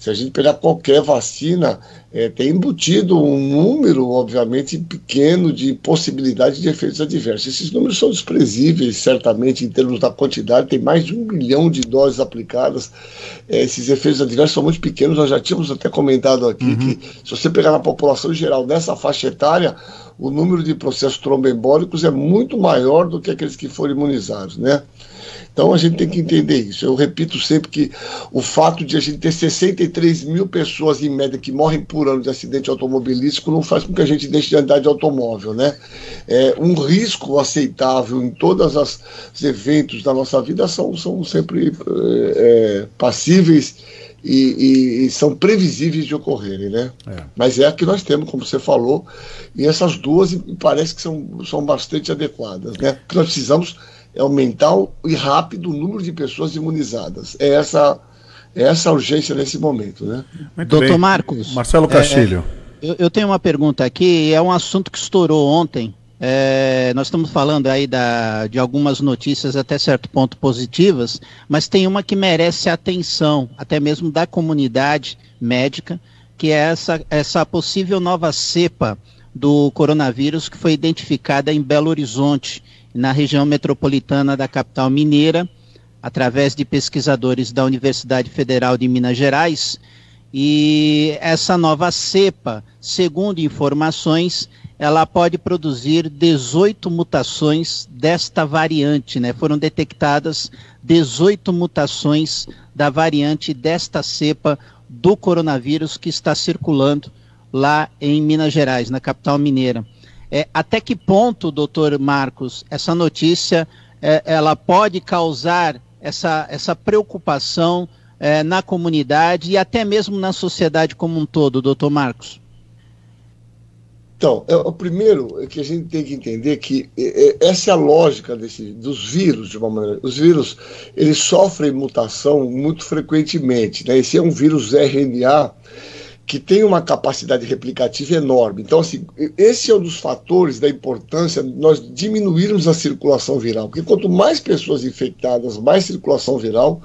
Se a gente pegar qualquer vacina, é, tem embutido um número, obviamente, pequeno de possibilidade de efeitos adversos. Esses números são desprezíveis, certamente, em termos da quantidade, tem mais de um milhão de doses aplicadas. É, esses efeitos adversos são muito pequenos, nós já tínhamos até comentado aqui uhum. que, se você pegar na população geral nessa faixa etária, o número de processos tromboembólicos é muito maior do que aqueles que foram imunizados, né? Então a gente tem que entender isso. Eu repito sempre que o fato de a gente ter 63 mil pessoas em média que morrem por ano de acidente automobilístico não faz com que a gente deixe de andar de automóvel, né? É, um risco aceitável em todos os eventos da nossa vida são, são sempre é, é, passíveis e, e, e, são previsíveis de ocorrerem, né? É. Mas é a que nós temos, como você falou, e essas duas parece que são, são bastante adequadas, né? O que nós precisamos é aumentar e rápido o número de pessoas imunizadas. É essa, é essa urgência nesse momento, né? Doutor Marcos. Marcelo Castilho. É, é, eu, eu tenho uma pergunta aqui, é um assunto que estourou ontem, é, nós estamos falando aí da, de algumas notícias até certo ponto positivas, mas tem uma que merece atenção, até mesmo da comunidade médica, que é essa, essa possível nova cepa do coronavírus que foi identificada em Belo Horizonte, na região metropolitana da capital mineira, através de pesquisadores da Universidade Federal de Minas Gerais. E essa nova cepa, segundo informações, ela pode produzir 18 mutações desta variante, né? Foram detectadas 18 mutações da variante desta cepa do coronavírus que está circulando lá em Minas Gerais, na capital mineira. É, até que ponto, doutor Marcos, essa notícia é, ela pode causar essa, essa preocupação é, na comunidade e até mesmo na sociedade como um todo, doutor Marcos? Então, é, o primeiro é que a gente tem que entender que é, é, essa é a lógica desse, dos vírus, de uma maneira. Os vírus, eles sofrem mutação muito frequentemente. Né? Esse é um vírus RNA que tem uma capacidade replicativa enorme. Então, assim, esse é um dos fatores da importância de nós diminuirmos a circulação viral. Porque quanto mais pessoas infectadas, mais circulação viral,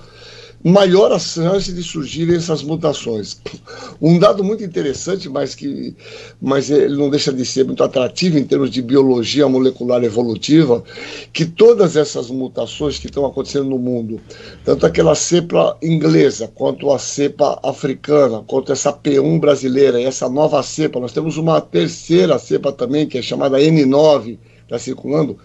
maior a chance de surgirem essas mutações. Um dado muito interessante, mas que mas ele não deixa de ser muito atrativo em termos de biologia molecular evolutiva, que todas essas mutações que estão acontecendo no mundo, tanto aquela cepa inglesa, quanto a cepa africana, quanto essa P1 brasileira e essa nova cepa, nós temos uma terceira cepa também, que é chamada N9, está circulando,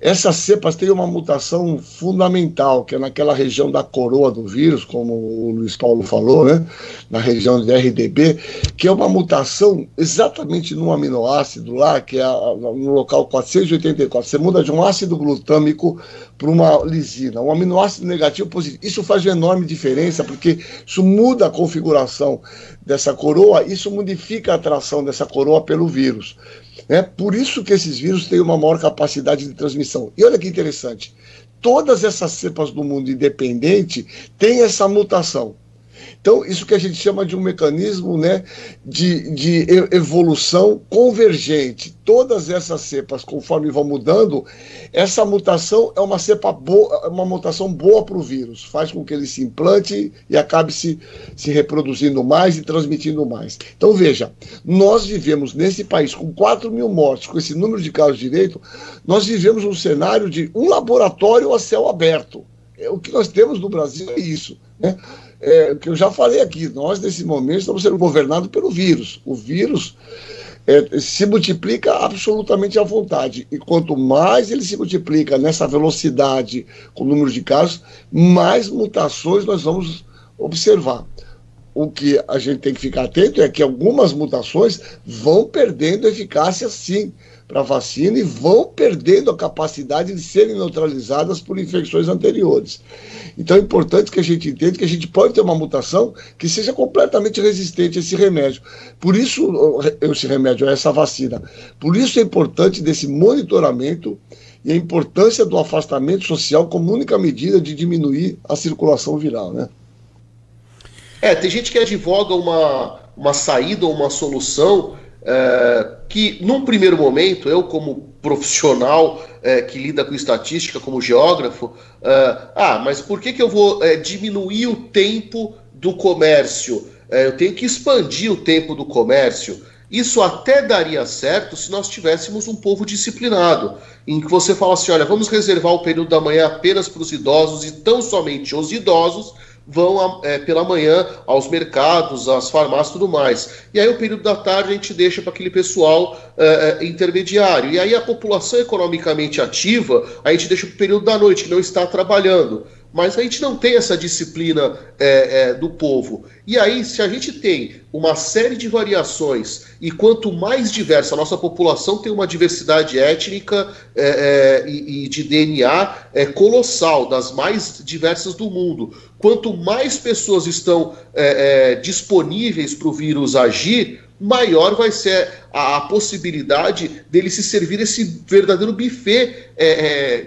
essas cepas têm uma mutação fundamental, que é naquela região da coroa do vírus, como o Luiz Paulo falou, né? na região de RDB, que é uma mutação exatamente no aminoácido lá, que é no local 484. Você muda de um ácido glutâmico para uma lisina, um aminoácido negativo positivo. Isso faz uma enorme diferença, porque isso muda a configuração dessa coroa, isso modifica a atração dessa coroa pelo vírus. É por isso que esses vírus têm uma maior capacidade de transmissão. E olha que interessante, todas essas cepas do mundo independente têm essa mutação. Então, isso que a gente chama de um mecanismo né, de, de evolução convergente. Todas essas cepas, conforme vão mudando, essa mutação é uma cepa boa, uma mutação boa para o vírus, faz com que ele se implante e acabe se, se reproduzindo mais e transmitindo mais. Então, veja, nós vivemos nesse país com 4 mil mortes, com esse número de casos direito, nós vivemos um cenário de um laboratório a céu aberto. É, o que nós temos no Brasil é isso. Né? É, que eu já falei aqui, nós nesse momento estamos sendo governados pelo vírus. O vírus é, se multiplica absolutamente à vontade. E quanto mais ele se multiplica nessa velocidade com o número de casos, mais mutações nós vamos observar. O que a gente tem que ficar atento é que algumas mutações vão perdendo eficácia sim para vacina e vão perdendo a capacidade de serem neutralizadas por infecções anteriores. Então é importante que a gente entenda que a gente pode ter uma mutação que seja completamente resistente a esse remédio. Por isso, esse remédio, essa vacina. Por isso é importante desse monitoramento e a importância do afastamento social como única medida de diminuir a circulação viral, né? É, tem gente que advoga uma, uma saída ou uma solução é, que, num primeiro momento, eu, como profissional é, que lida com estatística, como geógrafo, é, ah, mas por que, que eu vou diminuir o tempo do comércio? Eu tenho que expandir o tempo do comércio. Isso até daria certo se nós tivéssemos um povo disciplinado, em que você fala assim: olha, vamos reservar o período da manhã apenas para os idosos e tão somente os idosos, vão é, pela manhã aos mercados, às farmácias e tudo mais. E aí o período da tarde a gente deixa para aquele pessoal é, é, intermediário. E aí a população economicamente ativa, a gente deixa para o período da noite, que não está trabalhando mas a gente não tem essa disciplina é, é, do povo. E aí, se a gente tem uma série de variações, e quanto mais diversa a nossa população tem uma diversidade étnica é, é e, e, de DNA é colossal, das mais diversas do mundo. Quanto mais pessoas estão é, é, disponíveis para o vírus agir, maior vai ser a, a, possibilidade dele se servir esse verdadeiro buffet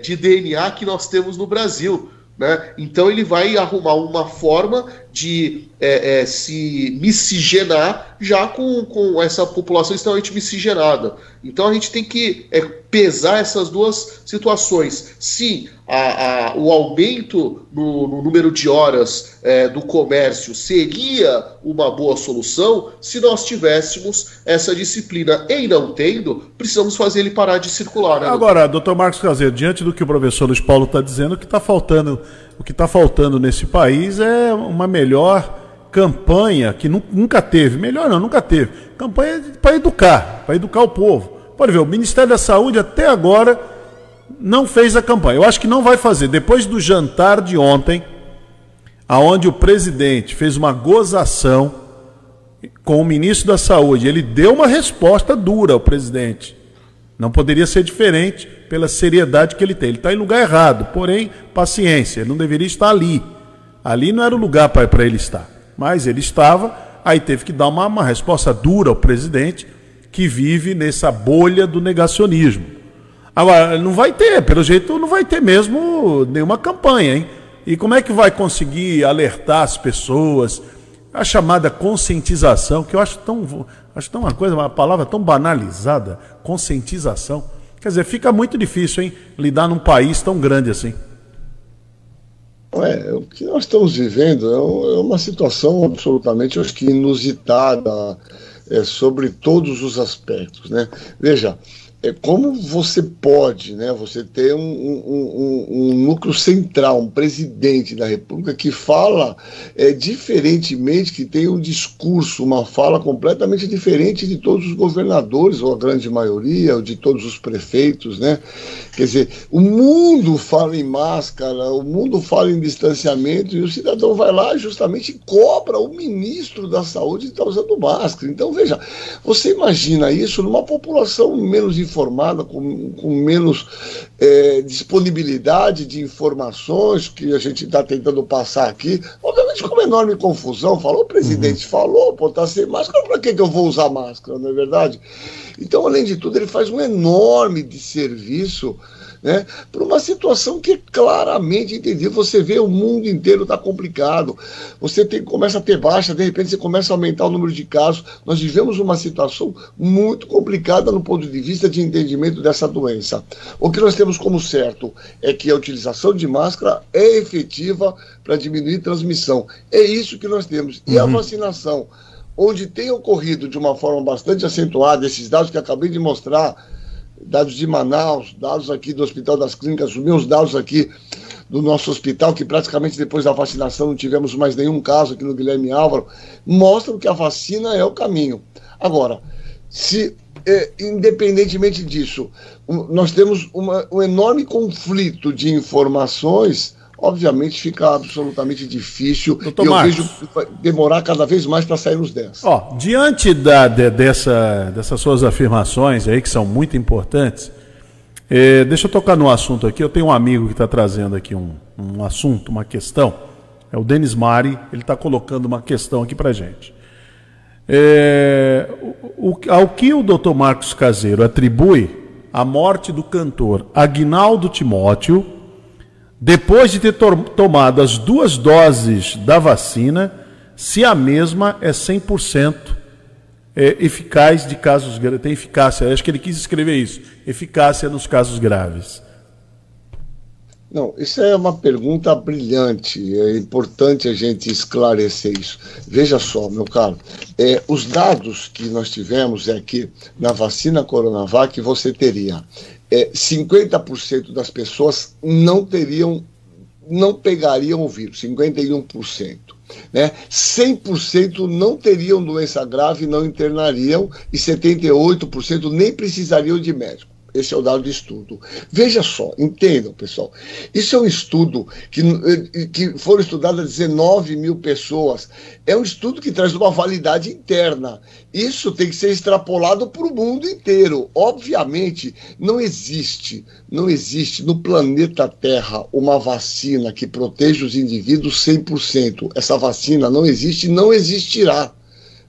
de DNA que nós temos no Brasil. Né? Então ele vai arrumar uma forma de é, é, se miscigenar já com, com essa população extremamente miscigenada. Então a gente tem que é, pesar essas duas situações. Sim, a, a, o aumento no, no, número de horas é, do comércio seria uma boa solução se nós tivéssemos essa disciplina. E não tendo, precisamos fazer ele parar de circular. Né, Agora, doutor Marcos Caseiro, diante do que o professor Luiz Paulo está dizendo, o que está faltando, o que está faltando nesse país é uma melhor campanha que nunca teve, melhor não, nunca teve, campanha para educar, para educar o povo. Pode ver, o Ministério da Saúde até agora não fez a campanha. Eu acho que não vai fazer. Depois do jantar de ontem, aonde o presidente fez uma gozação com o ministro da Saúde, ele deu uma resposta dura ao presidente. Não poderia ser diferente pela seriedade que ele tem. Ele está em lugar errado, porém, paciência, ele não deveria estar ali. Ali não era o lugar para ele estar. Mas ele estava, aí teve que dar uma, uma resposta dura ao presidente que vive nessa bolha do negacionismo. Agora, não vai ter, pelo jeito não vai ter mesmo nenhuma campanha, hein? E como é que vai conseguir alertar as pessoas? A chamada conscientização, que eu acho tão, acho tão uma coisa, uma palavra tão banalizada, conscientização. Quer dizer, fica muito difícil, hein, lidar num país tão grande assim. É, o que nós estamos vivendo é, é uma situação absolutamente, acho que inusitada é, sobre todos os aspectos, né? Veja, é como você pode, né, você ter um, um, um, um, núcleo central, um presidente da República que fala é, diferentemente, que tem um discurso, uma fala completamente diferente de todos os governadores, ou a grande maioria, ou de todos os prefeitos, né? Quer dizer, o mundo fala em máscara, o mundo fala em distanciamento, e o cidadão vai lá justamente cobra o ministro da saúde que está usando máscara. Então, veja, você imagina isso numa população menos informada, com, com menos é, disponibilidade de informações que a gente está tentando passar aqui, obviamente com uma enorme confusão. Falou, o presidente uhum. falou, pô, tá sem máscara, para que, que eu vou usar máscara, não é verdade? Então, além de tudo, ele faz um enorme desserviço né, para uma situação que é claramente entendível. Você vê o mundo inteiro está complicado, você tem, começa a ter baixa, de repente você começa a aumentar o número de casos. Nós vivemos uma situação muito complicada no ponto de vista de entendimento dessa doença. O que nós temos como certo é que a utilização de máscara é efetiva para diminuir transmissão. É isso que nós temos. E uhum. a vacinação, onde tem ocorrido de uma forma bastante acentuada, esses dados que acabei de mostrar dados de Manaus, dados aqui do Hospital das Clínicas, os meus dados aqui do nosso hospital, que praticamente depois da vacinação não tivemos mais nenhum caso aqui no Guilherme Álvaro, mostram que a vacina é o caminho. Agora, se é, independentemente disso, nós temos uma, um enorme conflito de informações obviamente fica absolutamente difícil Doutor e eu Marcos, vejo demorar cada vez mais para sair nos 10. Ó, diante da, de, dessa, dessas suas afirmações aí, que são muito importantes, eh, deixa eu tocar no assunto aqui. Eu tenho um amigo que está trazendo aqui um, um assunto, uma questão. É o Denis Mari, ele está colocando uma questão aqui para gente. É, o, ao que o doutor Marcos Caseiro atribui a morte do cantor Agnaldo Timóteo, depois de ter to tomado as duas doses da vacina, se a mesma é 100% é, eficaz de casos graves, tem eficácia, acho que ele quis escrever isso, eficácia nos casos graves. Não, isso é uma pergunta brilhante, é importante a gente esclarecer isso. Veja só, meu caro, é, os dados que nós tivemos é que na vacina Coronavac você teria é, 50% das pessoas não teriam não pegariam o vírus, 51%. Né? 100% não teriam doença grave, não internariam, e 78% nem precisariam de médico. Esse é o dado de estudo. Veja só, entendam, pessoal. Isso é um estudo que, que foram estudadas 19 mil pessoas. É um estudo que traz uma validade interna. Isso tem que ser extrapolado para o mundo inteiro. Obviamente, não existe, não existe no planeta Terra uma vacina que proteja os indivíduos 100%. Essa vacina não existe e não existirá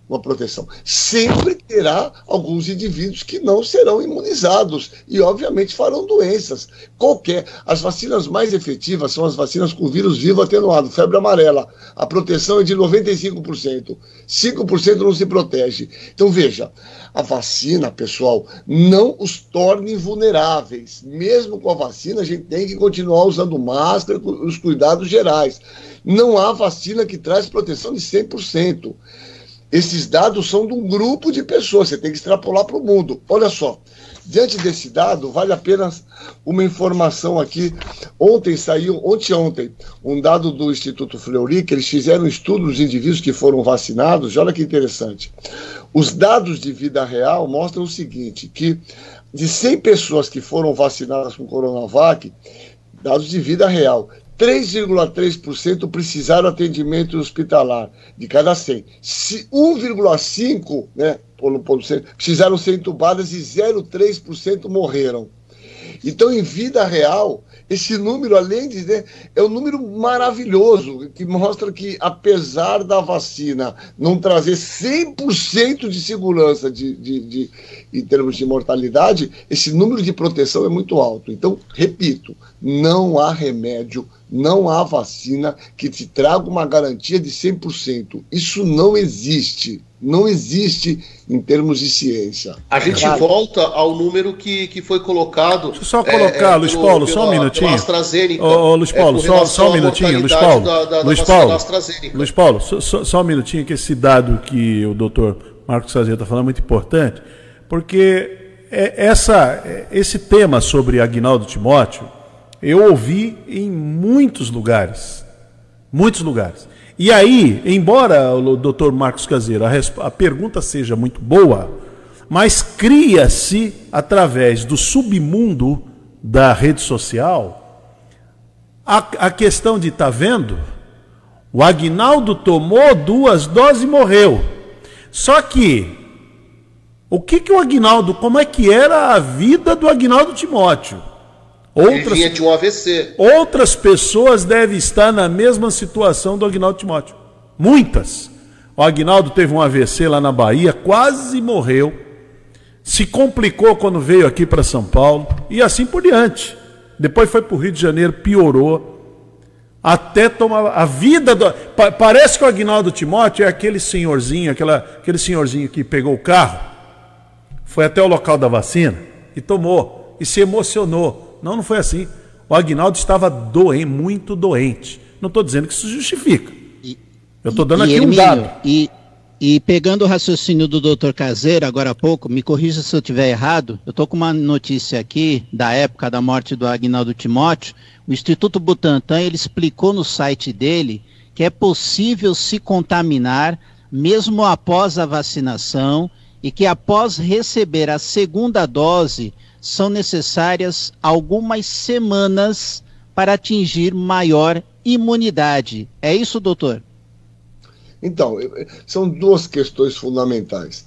uma proteção. Sempre terá alguns indivíduos que não serão imunizados e, obviamente, farão doenças. Qualquer. As vacinas mais efetivas são as vacinas com vírus vivo atenuado, febre amarela. A proteção é de 95%. 5% não se protege. Então, veja, a vacina, pessoal, não os torne vulneráveis. Mesmo com a vacina, a gente tem que continuar usando máscara, os cuidados gerais. Não há vacina que traz proteção de 100%. Esses dados são de um grupo de pessoas, você tem que extrapolar para o mundo. Olha só, diante desse dado, vale apenas uma informação aqui. Ontem saiu, ontem ontem, um dado do Instituto Fleury, que eles fizeram um estudo dos indivíduos que foram vacinados. Olha que interessante. Os dados de vida real mostram o seguinte, que de 100 pessoas que foram vacinadas com Coronavac, dados de vida real, 3,3% precisaram atendimento hospitalar de cada 100. 1,5% né, precisaram ser entubadas e 0,3% morreram. Então, em vida real, esse número, além de dizer, é um número maravilhoso, que mostra que, apesar da vacina não trazer 100% de segurança de, de, de, em termos de mortalidade, esse número de proteção é muito alto. Então, repito, não há remédio não há vacina que te traga uma garantia de 100%. Isso não existe. Não existe em termos de ciência. A gente claro. volta ao número que, que foi colocado. Deixa eu só colocar, é, Luiz Paulo, pela, só um minutinho. AstraZeneca. Ô, ô, Luiz é, Paulo, é, só, só um minutinho, Luiz Paulo. Da, da, Luiz, da Paulo Luiz Paulo, só, só, um minutinho, que esse dado que o doutor Marcos Sazia está falando é muito importante, porque é, essa, é, esse tema sobre Agnaldo Timóteo eu ouvi em muitos lugares. Muitos lugares. E aí, embora o doutor Marcos Caseiro, a, a pergunta seja muito boa, mas cria-se, através do submundo da rede social, a, a questão de, tá vendo? O Agnaldo tomou duas doses e morreu. Só que, o que, que o Agnaldo, como é que era a vida do Agnaldo Timóteo? Outras, Ele vinha de um AVC. Outras pessoas devem estar na mesma situação do Agnaldo Timóteo. Muitas. O Agnaldo teve um AVC lá na Bahia, quase morreu. Se complicou quando veio aqui para São Paulo e assim por diante. Depois foi para o Rio de Janeiro, piorou. Até tomar a vida do. Parece que o Agnaldo Timóteo é aquele senhorzinho, aquela, aquele senhorzinho que pegou o carro, foi até o local da vacina e tomou e se emocionou não, não foi assim. O Agnaldo estava doente, muito doente. Não estou dizendo que isso justifica. E, Eu estou dando aqui Hermínio, um dado. E, e pegando o raciocínio do doutor Caseiro, agora há pouco, me corrija se eu estiver errado, eu estou com uma notícia aqui da época da morte do Agnaldo Timóteo. O Instituto Butantan ele explicou no site dele que é possível se contaminar mesmo após a vacinação e que após receber a segunda dose são necessárias algumas semanas para atingir maior imunidade. É isso, doutor? Então, são duas questões fundamentais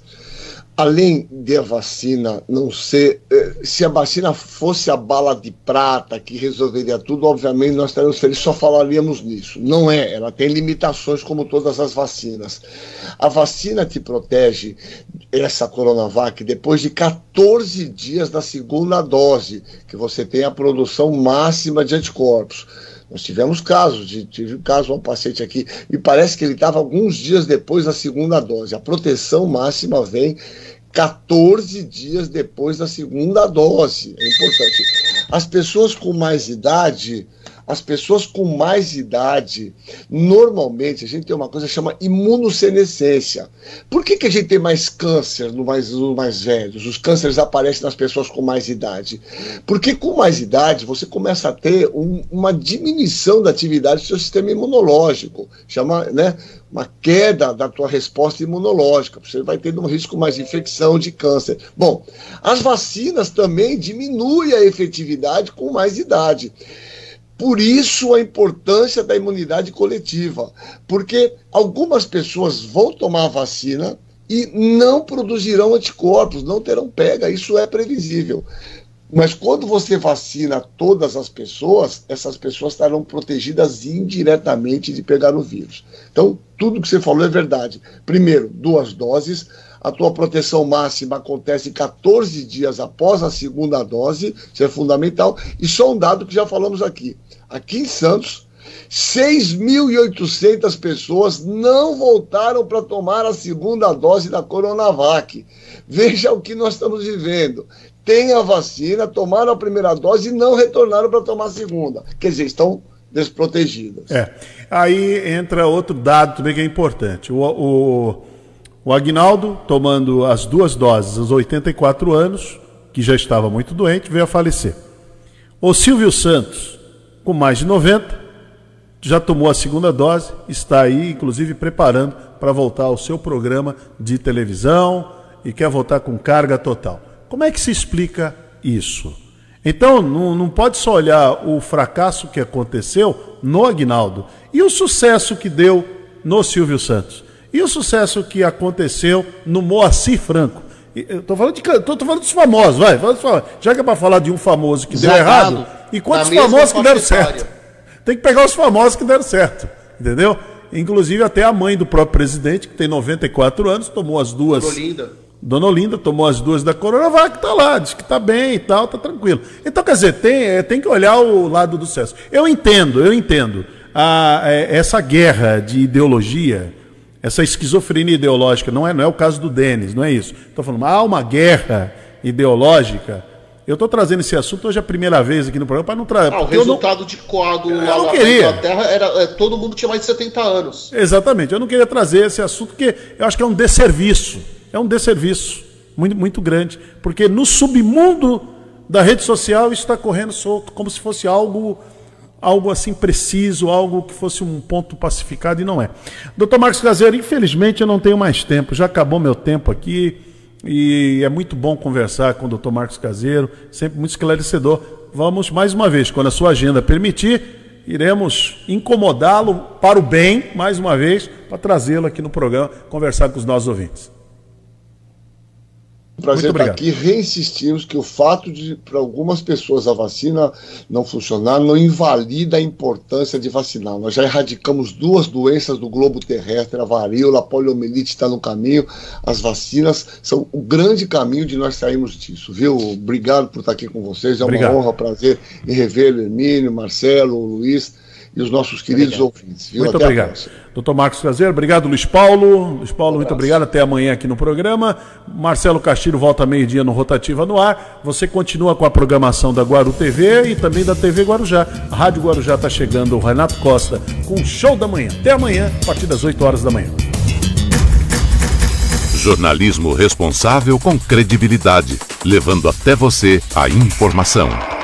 além de a vacina não ser. Eh, se a vacina fosse a bala de prata que resolveria tudo, obviamente nós estaríamos felizes, só falaríamos nisso. Não é, ela tem limitações como todas as vacinas. A vacina te protege, essa Coronavac, depois de 14 dias da segunda dose, que você tem a produção máxima de anticorpos. Nós tivemos casos, tive um caso, um paciente aqui, e parece que ele estava alguns dias depois da segunda dose. A proteção máxima vem 14 dias depois da segunda dose. É importante. As pessoas com mais idade, as pessoas com mais idade, normalmente, a gente tem uma coisa que chama imunossenescência. Por que, que a gente tem mais câncer no mais, no mais velhos? Os cânceres aparecem nas pessoas com mais idade. Porque com mais idade, você começa a ter um, uma diminuição da atividade do seu sistema imunológico. Chama, né? uma queda da tua resposta imunológica, você vai tendo um risco mais de infecção, de câncer. Bom, as vacinas também diminuem a efetividade com mais idade. Por isso a importância da imunidade coletiva, porque algumas pessoas vão tomar a vacina e não produzirão anticorpos, não terão pega, isso é previsível. Mas quando você vacina todas as pessoas, essas pessoas estarão protegidas indiretamente de pegar o vírus. Então, tudo que você falou é verdade. Primeiro, duas doses. A tua proteção máxima acontece 14 dias após a segunda dose, isso é fundamental. E só um dado que já falamos aqui. Aqui em Santos, 6.800 pessoas não voltaram para tomar a segunda dose da Coronavac. Veja o que nós estamos vivendo têm a vacina, tomaram a primeira dose e não retornaram para tomar a segunda. Quer dizer, estão desprotegidas. É. Aí entra outro dado também que é importante. O, o, o Agnaldo, tomando as duas doses aos 84 anos, que já estava muito doente, veio a falecer. O Silvio Santos, com mais de 90, já tomou a segunda dose, está aí, inclusive, preparando para voltar ao seu programa de televisão e quer voltar com carga total. Como é que se explica isso? Então, não, não pode só olhar o fracasso que aconteceu no Agnaldo e o sucesso que deu no Silvio Santos. E o sucesso que aconteceu no Moacir Franco. Estou falando, de, tô, tô falando dos famosos, vai. Já que é para falar de um famoso que deu errado, e quantos famosos que deram certo? Tem que pegar os famosos que deram certo, entendeu? Inclusive até a mãe do próprio presidente, que tem 94 anos, tomou as duas. Florinda Dona Olinda tomou as duas da Coronavac, tá lá, diz que tá bem e tal, tá tranquilo. Então, quer dizer, tem, é, tem que olhar o lado do sucesso. Eu entendo, eu entendo. A, é, essa guerra de ideologia, essa esquizofrenia ideológica, não é, não é o caso do Denis, não é isso. Estou falando, há uma guerra ideológica. Eu estou trazendo esse assunto hoje é a primeira vez aqui no programa para não trazer. Ah, o resultado não... de coágulo lá na Inglaterra era é, todo mundo tinha mais de 70 anos. Exatamente. Eu não queria trazer esse assunto porque eu acho que é um desserviço é um desserviço muito, muito grande, porque no submundo da rede social está correndo solto, como se fosse algo algo assim preciso, algo que fosse um ponto pacificado e não é. Doutor Marcos Caseiro, infelizmente eu não tenho mais tempo, já acabou meu tempo aqui e é muito bom conversar com o doutor Marcos Caseiro, sempre muito esclarecedor. Vamos mais uma vez, quando a sua agenda permitir, iremos incomodá-lo para o bem, mais uma vez, para trazê-lo aqui no programa, conversar com os nossos ouvintes prazer estar aqui. Reinsistimos que o fato de, para algumas pessoas, a vacina não funcionar não invalida a importância de vacinar. Nós já erradicamos duas doenças do globo terrestre, a varíola, a poliomielite está no caminho. As vacinas são o grande caminho de nós sairmos disso, viu? Obrigado por estar aqui com vocês. É uma Obrigado. honra, prazer em rever Hermínio, Marcelo, Luiz e os nossos queridos obrigado. ouvintes. Viu? Muito Até obrigado. Doutor Marcos Caseiro, obrigado, Luiz Paulo. Luiz Paulo, um muito obrigado. Até amanhã aqui no programa. Marcelo Castilho volta meio-dia no Rotativa no Ar. Você continua com a programação da Guaru TV e também da TV Guarujá. A Rádio Guarujá está chegando, o Renato Costa, com o show da manhã. Até amanhã, a partir das 8 horas da manhã. Jornalismo responsável com credibilidade, levando até você a informação.